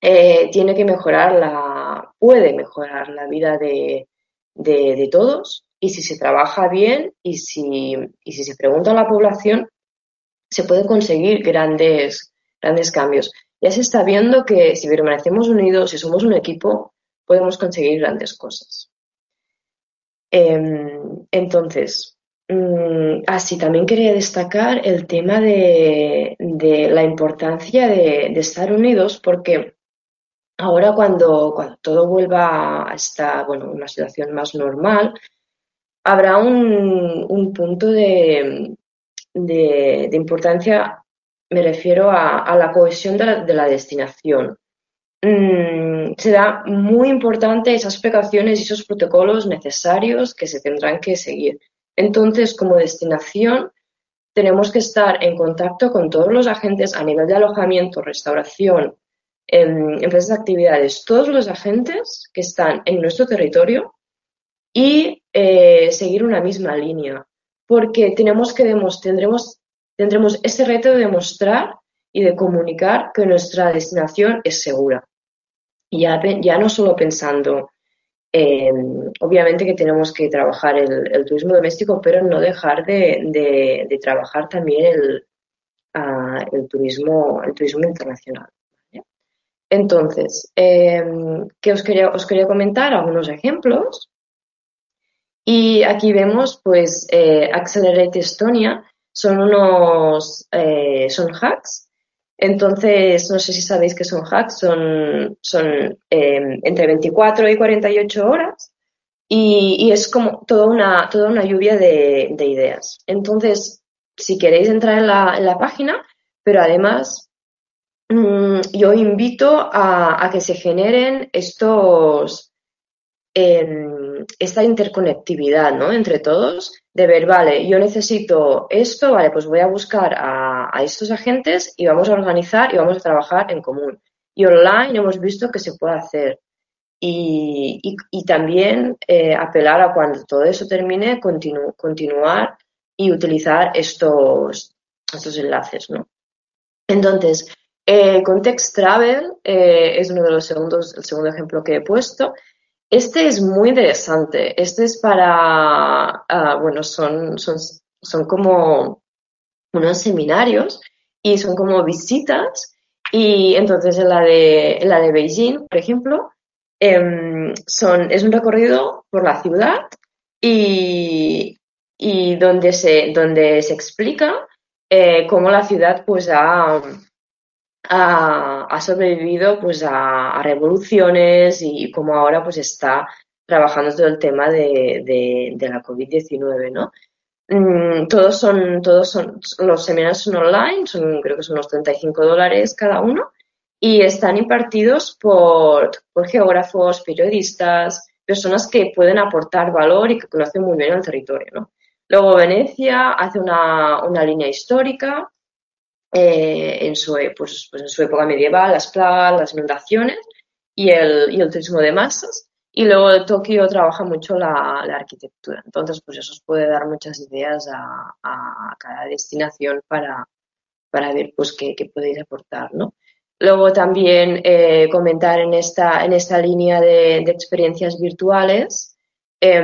eh, tiene que mejorar la, puede mejorar la vida de, todos y si se trabaja bien y si, y si se pregunta a la población, se pueden conseguir grandes, grandes cambios. ya se está viendo que si permanecemos unidos, si somos un equipo, podemos conseguir grandes cosas. Em, entonces, mm, así también quería destacar el tema de, la importancia de, estar unidos porque ahora cuando, cuando todo vuelva a estar, bueno, una situación más normal, habrá un, punto de, importancia, me refiero a, la cohesión de la, destinación. Mm, será muy importante esas precauciones y esos protocolos necesarios que se tendrán que seguir. Entonces, como destinación, tenemos que estar en contacto con todos los agentes a nivel de alojamiento, restauración, em, empresas de actividades, todos los agentes que están en nuestro territorio y eh, seguir una misma línea, porque tenemos que tendremos, tendremos ese reto de demostrar y de comunicar que nuestra destinación es segura. Ya, ya no solo pensando, obviamente que tenemos que trabajar el, turismo doméstico, pero no dejar de, trabajar también el, ah, el, turismo, el turismo internacional. Entonces, em, ¿qué os quería, os quería comentar? Algunos ejemplos. Y aquí vemos, pues, eh, Accelerate Estonia son unos, eh, son hacks. Entonces, no sé si sabéis que son hacks, son, son em, entre 24 y 48 horas y, es como toda una, toda una lluvia de, ideas. Entonces, si queréis entrar en la, página, pero además mm, yo invito a, que se generen estos, em, esta interconectividad ¿no? entre todos, de ver, vale, yo necesito esto, vale, pues voy a buscar a, estos agentes y vamos a organizar y vamos a trabajar en común. Y online hemos visto que se puede hacer. Y, también eh, apelar a cuando todo eso termine, continuar y utilizar estos, estos enlaces. ¿no? Entonces, eh, Context Travel eh, es uno de los segundos, el segundo ejemplo que he puesto. Este es muy interesante. Este es para, ah, bueno, son, son, son como unos seminarios y son como visitas. Y entonces en la de, la de Beijing, por ejemplo, em, son, es un recorrido por la ciudad y, y donde, se, donde se explica eh, cómo la ciudad pues ha, ha, sobrevivido pues a, revoluciones y como ahora pues está trabajando todo el tema de, la COVID-19, ¿no? Mm, todos son, todos son, los seminarios son online, son, creo que son unos 35 dólares cada uno y están impartidos por, por geógrafos, periodistas, personas que pueden aportar valor y que conocen muy bien el territorio, ¿no? Luego Venecia hace una, una línea histórica eh, en, su, pues, pues, en su época medieval, las plagas, las inundaciones y el, y el turismo de masas. Y luego Tokio trabaja mucho la, la, arquitectura. Entonces, pues eso os puede dar muchas ideas a, a cada destinación para, para ver pues qué, qué podéis aportar, ¿no? Luego también eh, comentar en esta, en esta línea de, experiencias virtuales eh,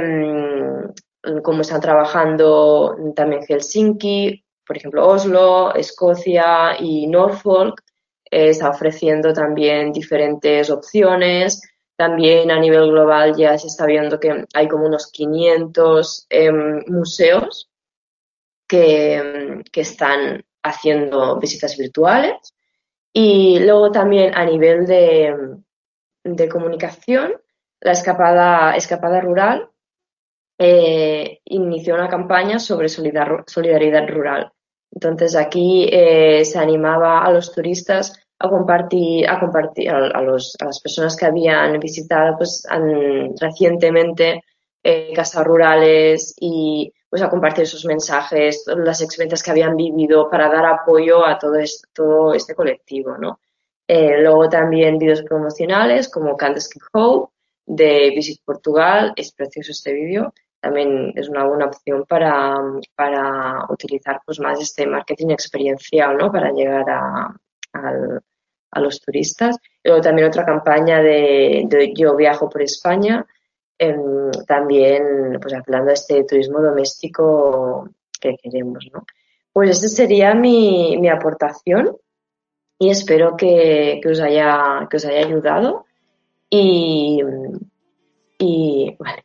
cómo están trabajando también Helsinki, por ejemplo, Oslo, Escocia y Norfolk eh, está ofreciendo también diferentes opciones. También a nivel global ya se está viendo que hay como unos 500 em, museos que, que, están haciendo visitas virtuales. Y luego también a nivel de, de comunicación, la escapada, escapada rural eh, inició una campaña sobre solidaridad rural. Entonces aquí eh, se animaba a los turistas a compartir, a las personas que habían visitado pues, recientemente eh, casas rurales y pues a compartir sus mensajes, las experiencias que habían vivido para dar apoyo a todo, este, colectivo, luego también vídeos promocionales como Can't Hope de Visit Portugal, es precioso este vídeo también es una buena opción para, para utilizar pues, más este marketing experiencial ¿no? para llegar a, a, los turistas. Luego también otra campaña de, Yo viajo por España, em, también pues hablando de este turismo doméstico que queremos. ¿no? Pues esa sería mi, mi aportación y espero que, os, haya, que os haya ayudado. Y, y, vale,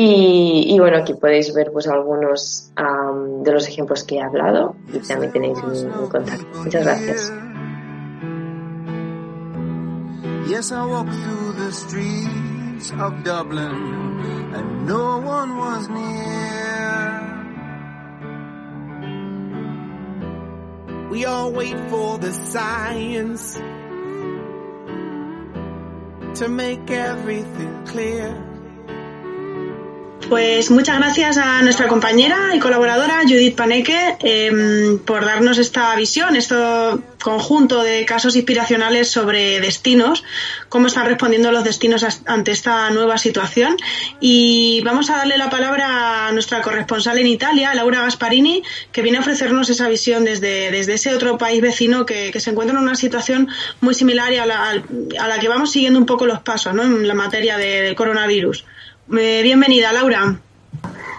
y, y, bueno, aquí podéis ver pues algunos de los ejemplos que he hablado y también tenéis mi, mi contacto. Muchas gracias. Yes, I walked through the streets of Dublin and no one was near. We all wait for the science to make everything clear. Pues muchas gracias a nuestra compañera y colaboradora Judith Paneque em, por darnos esta visión, este conjunto de casos inspiracionales sobre destinos, cómo están respondiendo los destinos ante esta nueva situación. Y vamos a darle la palabra a nuestra corresponsal en Italia, Laura Gasparini, que viene a ofrecernos esa visión desde, desde ese otro país vecino que, se encuentra en una situación muy similar a la, a la que vamos siguiendo un poco los pasos ¿no? en la materia del coronavirus. Eh, bienvenida, Laura.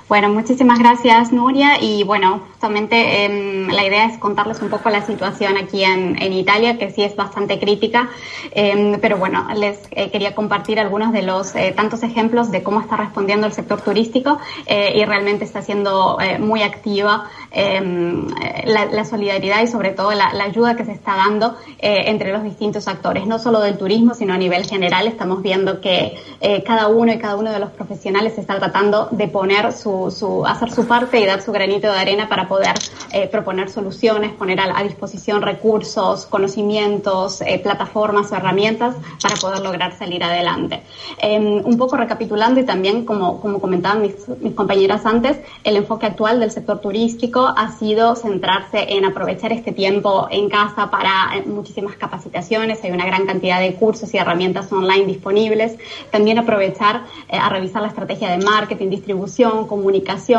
Bueno, muchísimas gracias, Nuria. Y bueno, justamente em, la idea es contarles un poco la situación aquí en, Italia, que sí es bastante crítica. Em, pero bueno, les eh, quería compartir algunos de los eh, tantos ejemplos de cómo está respondiendo el sector turístico y realmente está siendo muy activa em, la, solidaridad y sobre todo la, la ayuda que se está dando entre los distintos actores, no solo del turismo, sino a nivel general. Estamos viendo que cada uno y cada uno de los profesionales está tratando de poner su su, hacer su parte y dar su granito de arena para poder eh, proponer soluciones, poner a, disposición recursos, conocimientos, eh, plataformas o herramientas para poder lograr salir adelante. Em, un poco recapitulando y también, como, como comentaban mis, mis compañeras antes, el enfoque actual del sector turístico ha sido centrarse en aprovechar este tiempo en casa para eh, muchísimas capacitaciones, hay una gran cantidad de cursos y herramientas online disponibles. También aprovechar a revisar la estrategia de marketing, distribución, comunicación,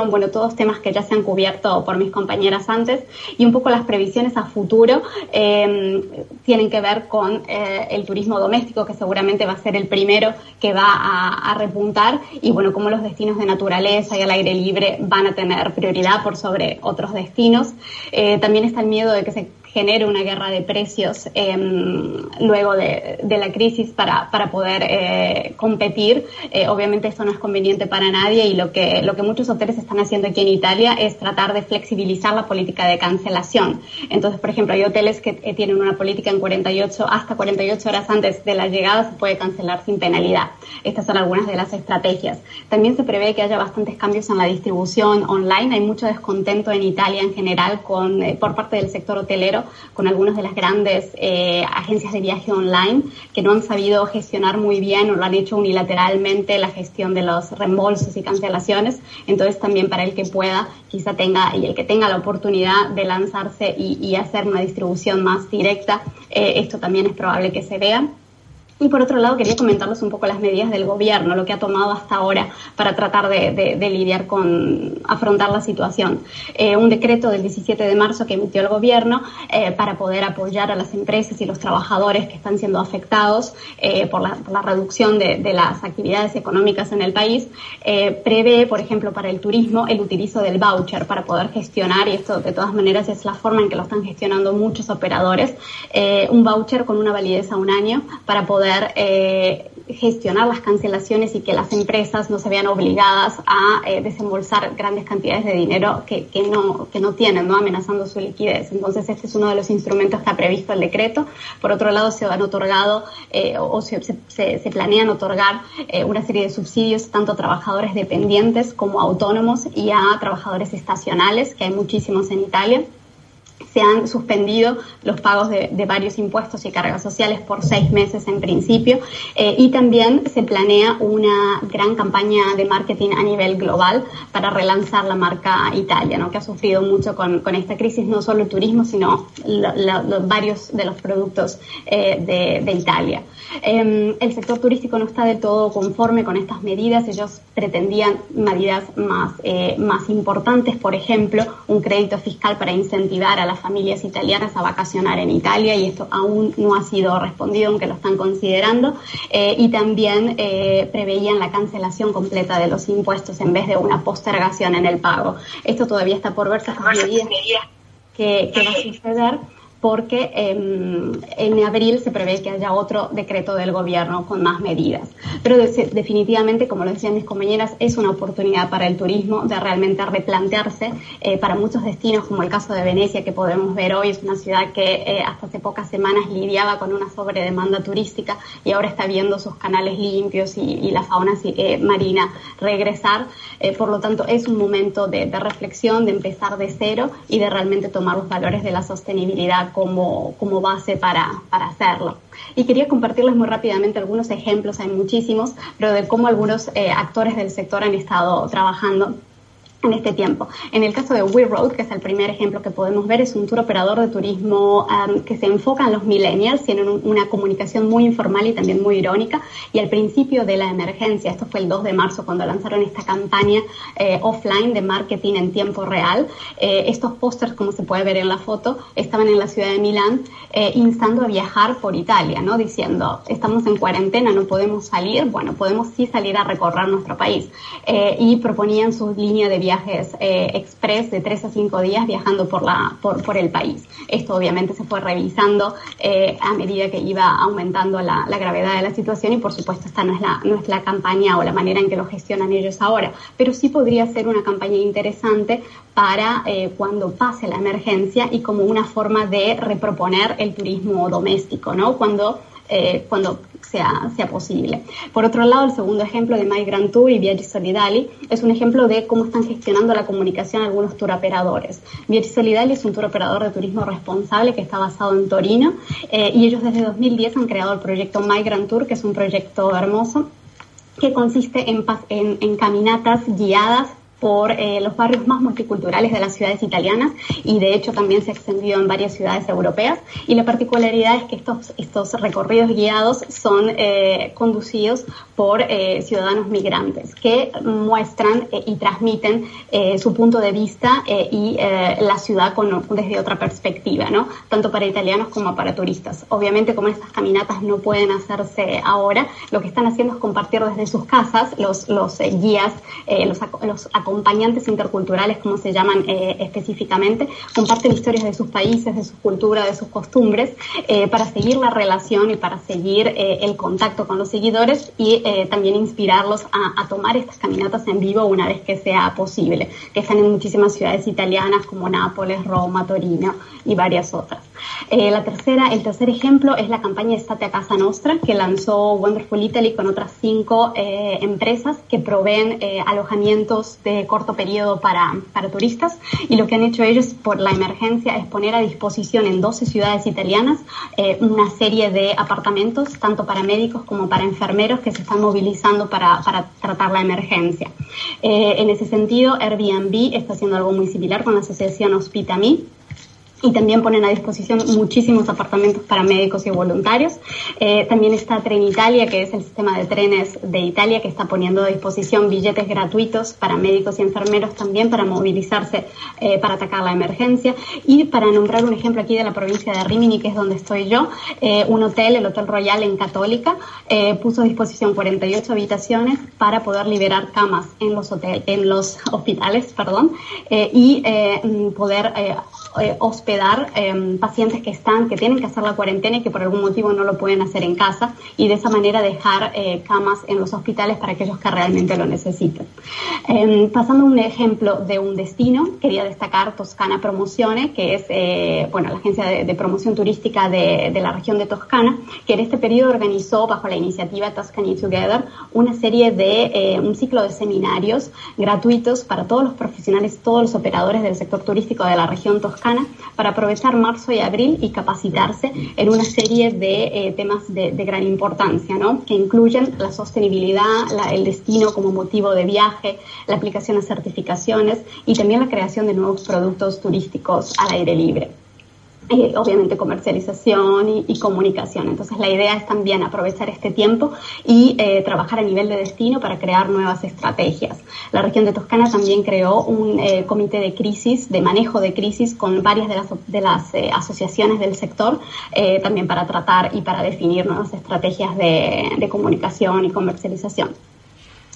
bueno, todos temas que ya se han cubierto por mis compañeras antes y un poco las previsiones a futuro em, tienen que ver con eh, el turismo doméstico, que seguramente va a ser el primero que va a, repuntar y bueno, como los destinos de naturaleza y al aire libre van a tener prioridad por sobre otros destinos. Eh, también está el miedo de que se genere una guerra de precios em, luego de, la crisis para, para poder eh, competir. Eh, obviamente esto no es conveniente para nadie y lo que, lo que muchos hoteles están haciendo aquí en Italia es tratar de flexibilizar la política de cancelación. Entonces, por ejemplo, hay hoteles que eh, tienen una política en 48, hasta 48 horas antes de la llegada se puede cancelar sin penalidad. Estas son algunas de las estrategias. También se prevé que haya bastantes cambios en la distribución online. Hay mucho descontento en Italia en general con, por parte del sector hotelero con algunas de las grandes eh, agencias de viaje online que no han sabido gestionar muy bien o lo han hecho unilateralmente la gestión de los reembolsos y cancelaciones. Entonces también para el que pueda, quizá tenga y el que tenga la oportunidad de lanzarse y, hacer una distribución más directa, eh, esto también es probable que se vea. Y por otro lado, quería comentarles un poco las medidas del gobierno, lo que ha tomado hasta ahora para tratar de, lidiar con, afrontar la situación. Eh, un decreto del 17 de marzo que emitió el gobierno eh, para poder apoyar a las empresas y los trabajadores que están siendo afectados eh, por, la, reducción de, las actividades económicas en el país, prevé, por ejemplo, para el turismo el utilizo del voucher para poder gestionar, y esto de todas maneras es la forma en que lo están gestionando muchos operadores, un voucher con una validez a un año para poder eh, gestionar las cancelaciones y que las empresas no se vean obligadas a eh, desembolsar grandes cantidades de dinero que, no, que no tienen, ¿no? amenazando su liquidez. Entonces, este es uno de los instrumentos que ha previsto el decreto. Por otro lado, se han otorgado eh, o se, planean otorgar una serie de subsidios tanto a trabajadores dependientes como autónomos y a trabajadores estacionales, que hay muchísimos en Italia se han suspendido los pagos de, varios impuestos y cargas sociales por seis meses en principio eh, y también se planea una gran campaña de marketing a nivel global para relanzar la marca Italia, ¿no? que ha sufrido mucho con, esta crisis, no solo el turismo, sino varios de los productos eh, de, Italia. Em, el sector turístico no está del todo conforme con estas medidas, ellos pretendían medidas más, eh, más importantes, por ejemplo, un crédito fiscal para incentivar a las familias italianas a vacacionar en Italia y esto aún no ha sido respondido, aunque lo están considerando. Eh, y también eh, preveían la cancelación completa de los impuestos en vez de una postergación en el pago. Esto todavía está por verse, medidas que, que va a suceder porque em, en abril se prevé que haya otro decreto del gobierno con más medidas. Pero definitivamente, como lo decían mis compañeras, es una oportunidad para el turismo de realmente replantearse eh, para muchos destinos, como el caso de Venecia, que podemos ver hoy, es una ciudad que eh, hasta hace pocas semanas lidiaba con una sobredemanda turística y ahora está viendo sus canales limpios y, la fauna eh, marina regresar. por lo tanto, es un momento de, de reflexión, de empezar de cero y de realmente tomar los valores de la sostenibilidad como, como base para, para hacerlo. Y quería compartirles muy rápidamente algunos ejemplos, hay muchísimos, pero de cómo algunos eh, actores del sector han estado trabajando en este tiempo. En el caso de We Road, que es el primer ejemplo que podemos ver, es un tour operador de turismo um, que se enfoca en los millennials, tienen una comunicación muy informal y también muy irónica. Y al principio de la emergencia, esto fue el 2 de marzo cuando lanzaron esta campaña eh, offline de marketing en tiempo real, eh, estos pósters, como se puede ver en la foto, estaban en la ciudad de Milán eh, instando a viajar por Italia, ¿no? Diciendo, estamos en cuarentena, no podemos salir, bueno, podemos sí salir a recorrer nuestro país. y proponían su línea de viaje viajes eh, express de tres a cinco días viajando por, la, por, por el país. Esto obviamente se fue revisando eh, a medida que iba aumentando la, gravedad de la situación y por supuesto esta no es, la, no es la campaña o la manera en que lo gestionan ellos ahora, pero sí podría ser una campaña interesante para eh, cuando pase la emergencia y como una forma de reproponer el turismo doméstico, ¿no? Cuando cuando sea, sea posible. Por otro lado, el segundo ejemplo de My Grand Tour y Viaggi Solidali es un ejemplo de cómo están gestionando la comunicación algunos tour operadores. Viaggi Solidali es un tour operador de turismo responsable que está basado en Torino eh, y ellos desde 2010 han creado el proyecto My Grand Tour, que es un proyecto hermoso que consiste en, en, en caminatas guiadas por eh, los barrios más multiculturales de las ciudades italianas y de hecho también se ha extendido en varias ciudades europeas. Y la particularidad es que estos, estos recorridos guiados son eh, conducidos por eh, ciudadanos migrantes que muestran y transmiten su punto de vista y la ciudad con, desde otra perspectiva, ¿no? tanto para italianos como para turistas. Obviamente como estas caminatas no pueden hacerse ahora, lo que están haciendo es compartir desde sus casas los, los guías, los, los acompañantes interculturales, como se llaman eh, específicamente, comparten historias de sus países, de su cultura, de sus costumbres, eh, para seguir la relación y para seguir eh, el contacto con los seguidores y también inspirarlos a, a, tomar estas caminatas en vivo una vez que sea posible, que están en muchísimas ciudades italianas como Nápoles, Roma, Torino y varias otras. la tercera, el tercer ejemplo es la campaña Estate a Casa Nostra, que lanzó Wonderful Italy con otras cinco empresas que proveen alojamientos de corto periodo para, para turistas y lo que han hecho ellos por la emergencia es poner a disposición en 12 ciudades italianas eh, una serie de apartamentos, tanto para médicos como para enfermeros que se están movilizando para, para tratar la emergencia. Eh, en ese sentido, Airbnb está haciendo algo muy similar con la asociación Hospitami y también ponen a disposición muchísimos apartamentos para médicos y voluntarios. Eh, también está Trenitalia, que es el sistema de trenes de Italia, que está poniendo a disposición billetes gratuitos para médicos y enfermeros también para movilizarse eh, para atacar la emergencia. Y para nombrar un ejemplo aquí de la provincia de Rimini, que es donde estoy yo, eh, un hotel, el Hotel Royal en Católica, puso a disposición 48 habitaciones para poder liberar camas en los hoteles, en los hospitales, perdón, y eh, hospedar dar em, pacientes que están, que tienen que hacer la cuarentena y que por algún motivo no lo pueden hacer en casa y de esa manera dejar eh, camas en los hospitales para aquellos que realmente lo necesiten. Em, pasando a un ejemplo de un destino, quería destacar Toscana Promociones, que es eh, bueno, la agencia de, promoción turística de, de, la región de Toscana, que en este periodo organizó bajo la iniciativa Tuscany Together una serie de eh, un ciclo de seminarios gratuitos para todos los profesionales, todos los operadores del sector turístico de la región toscana para aprovechar marzo y abril y capacitarse en una serie de eh, temas de, gran importancia, ¿no? que incluyen la sostenibilidad, el destino como motivo de viaje, la aplicación de certificaciones y también la creación de nuevos productos turísticos al aire libre obviamente comercialización y, comunicación. Entonces la idea es también aprovechar este tiempo y eh, trabajar a nivel de destino para crear nuevas estrategias. La región de Toscana también creó un eh, comité de crisis, de manejo de crisis con varias de las, de las eh, asociaciones del sector, también para tratar y para definir nuevas estrategias de comunicación y comercialización.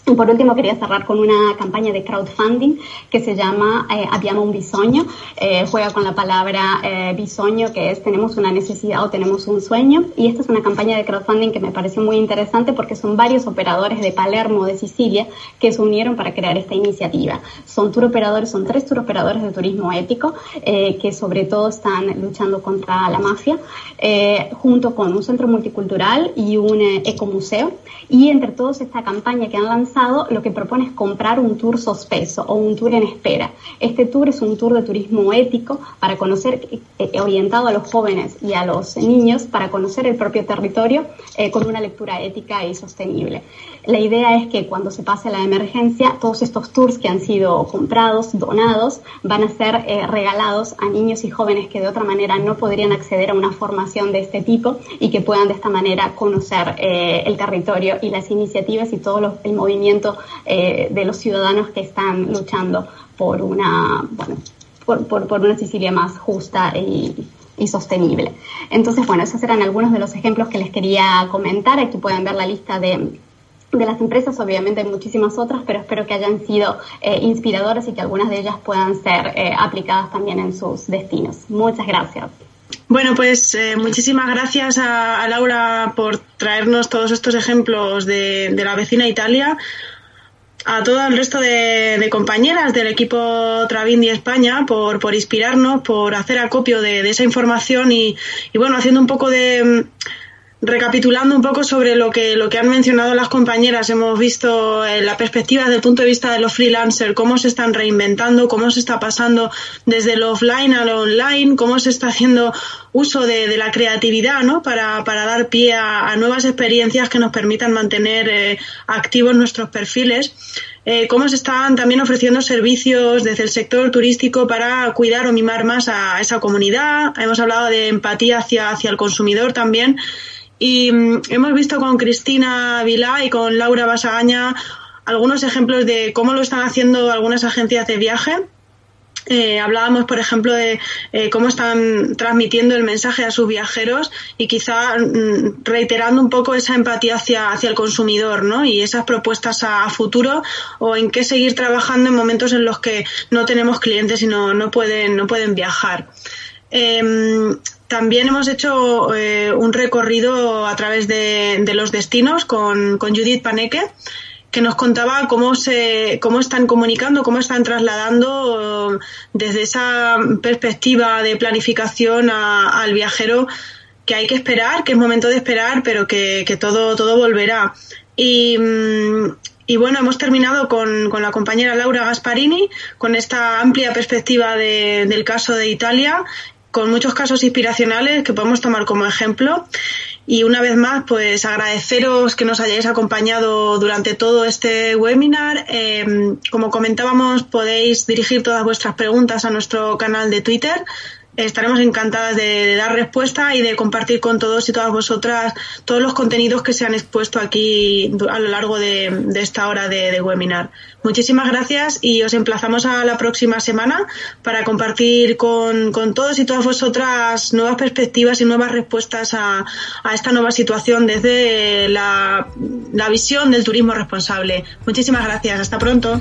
Por último, quería cerrar con una campaña de crowdfunding que se llama eh, Abbiamo un bisogno. Eh, juega con la palabra eh, bisogno, que es tenemos una necesidad o tenemos un sueño. Y esta es una campaña de crowdfunding que me pareció muy interesante porque son varios operadores de Palermo, de Sicilia, que se unieron para crear esta iniciativa. Son tour operadores, son tres tour operadores de turismo ético eh, que sobre todo están luchando contra la mafia, eh, junto con un centro multicultural y un eh, ecomuseo. Y entre todos esta campaña que han lanzado lo que propone es comprar un tour sospeso o un tour en espera. Este tour es un tour de turismo ético para conocer, eh, orientado a los jóvenes y a los niños, para conocer el propio territorio eh, con una lectura ética y sostenible. La idea es que cuando se pase la emergencia, todos estos tours que han sido comprados, donados, van a ser eh, regalados a niños y jóvenes que de otra manera no podrían acceder a una formación de este tipo y que puedan de esta manera conocer el territorio y las iniciativas y todo el movimiento eh, de los ciudadanos que están luchando por una, bueno, por, por, una Sicilia más justa y, y sostenible. Entonces, bueno, esos eran algunos de los ejemplos que les quería comentar. Aquí pueden ver la lista de, de las empresas, obviamente hay muchísimas otras, pero espero que hayan sido eh, inspiradoras y que algunas de ellas puedan ser eh, aplicadas también en sus destinos. Muchas gracias. Bueno, pues eh, muchísimas gracias a, Laura por traernos todos estos ejemplos de, la vecina Italia. A todo el resto de, compañeras del equipo Travindi España por, por inspirarnos, por hacer acopio de, esa información y, y, bueno, haciendo un poco de recapitulando un poco sobre lo que, lo que han mencionado las compañeras, hemos visto en la perspectiva desde el punto de vista de los freelancers, cómo se están reinventando, cómo se está pasando desde lo offline a lo online, cómo se está haciendo uso de, la creatividad ¿no? para, dar pie a, nuevas experiencias que nos permitan mantener eh, activos nuestros perfiles. Eh, cómo se están también ofreciendo servicios desde el sector turístico para cuidar o mimar más a esa comunidad. Hemos hablado de empatía hacia, hacia el consumidor también y mm, hemos visto con Cristina Vilá y con Laura Basagaña algunos ejemplos de cómo lo están haciendo algunas agencias de viaje. Eh, hablábamos, por ejemplo, de eh, cómo están transmitiendo el mensaje a sus viajeros y quizá mm, reiterando un poco esa empatía hacia, hacia el consumidor ¿no? y esas propuestas a, futuro o en qué seguir trabajando en momentos en los que no tenemos clientes y no, no, pueden, no pueden viajar. Em, también hemos hecho eh, un recorrido a través de, los destinos con, Judith Paneque, que nos contaba cómo se cómo están comunicando, cómo están trasladando desde esa perspectiva de planificación al viajero que hay que esperar, que es momento de esperar, pero que, todo, todo volverá. Y, mm, bueno, hemos terminado con, la compañera Laura Gasparini, con esta amplia perspectiva del caso de Italia con muchos casos inspiracionales que podemos tomar como ejemplo. Y una vez más, pues agradeceros que nos hayáis acompañado durante todo este webinar. Em, como comentábamos, podéis dirigir todas vuestras preguntas a nuestro canal de Twitter estaremos encantadas de, dar respuesta y de compartir con todos y todas vosotras todos los contenidos que se han expuesto aquí a lo largo de, esta hora de, webinar. Muchísimas gracias y os emplazamos a la próxima semana para compartir con, todos y todas vosotras nuevas perspectivas y nuevas respuestas a, esta nueva situación desde la, la visión del turismo responsable. Muchísimas gracias. Hasta pronto.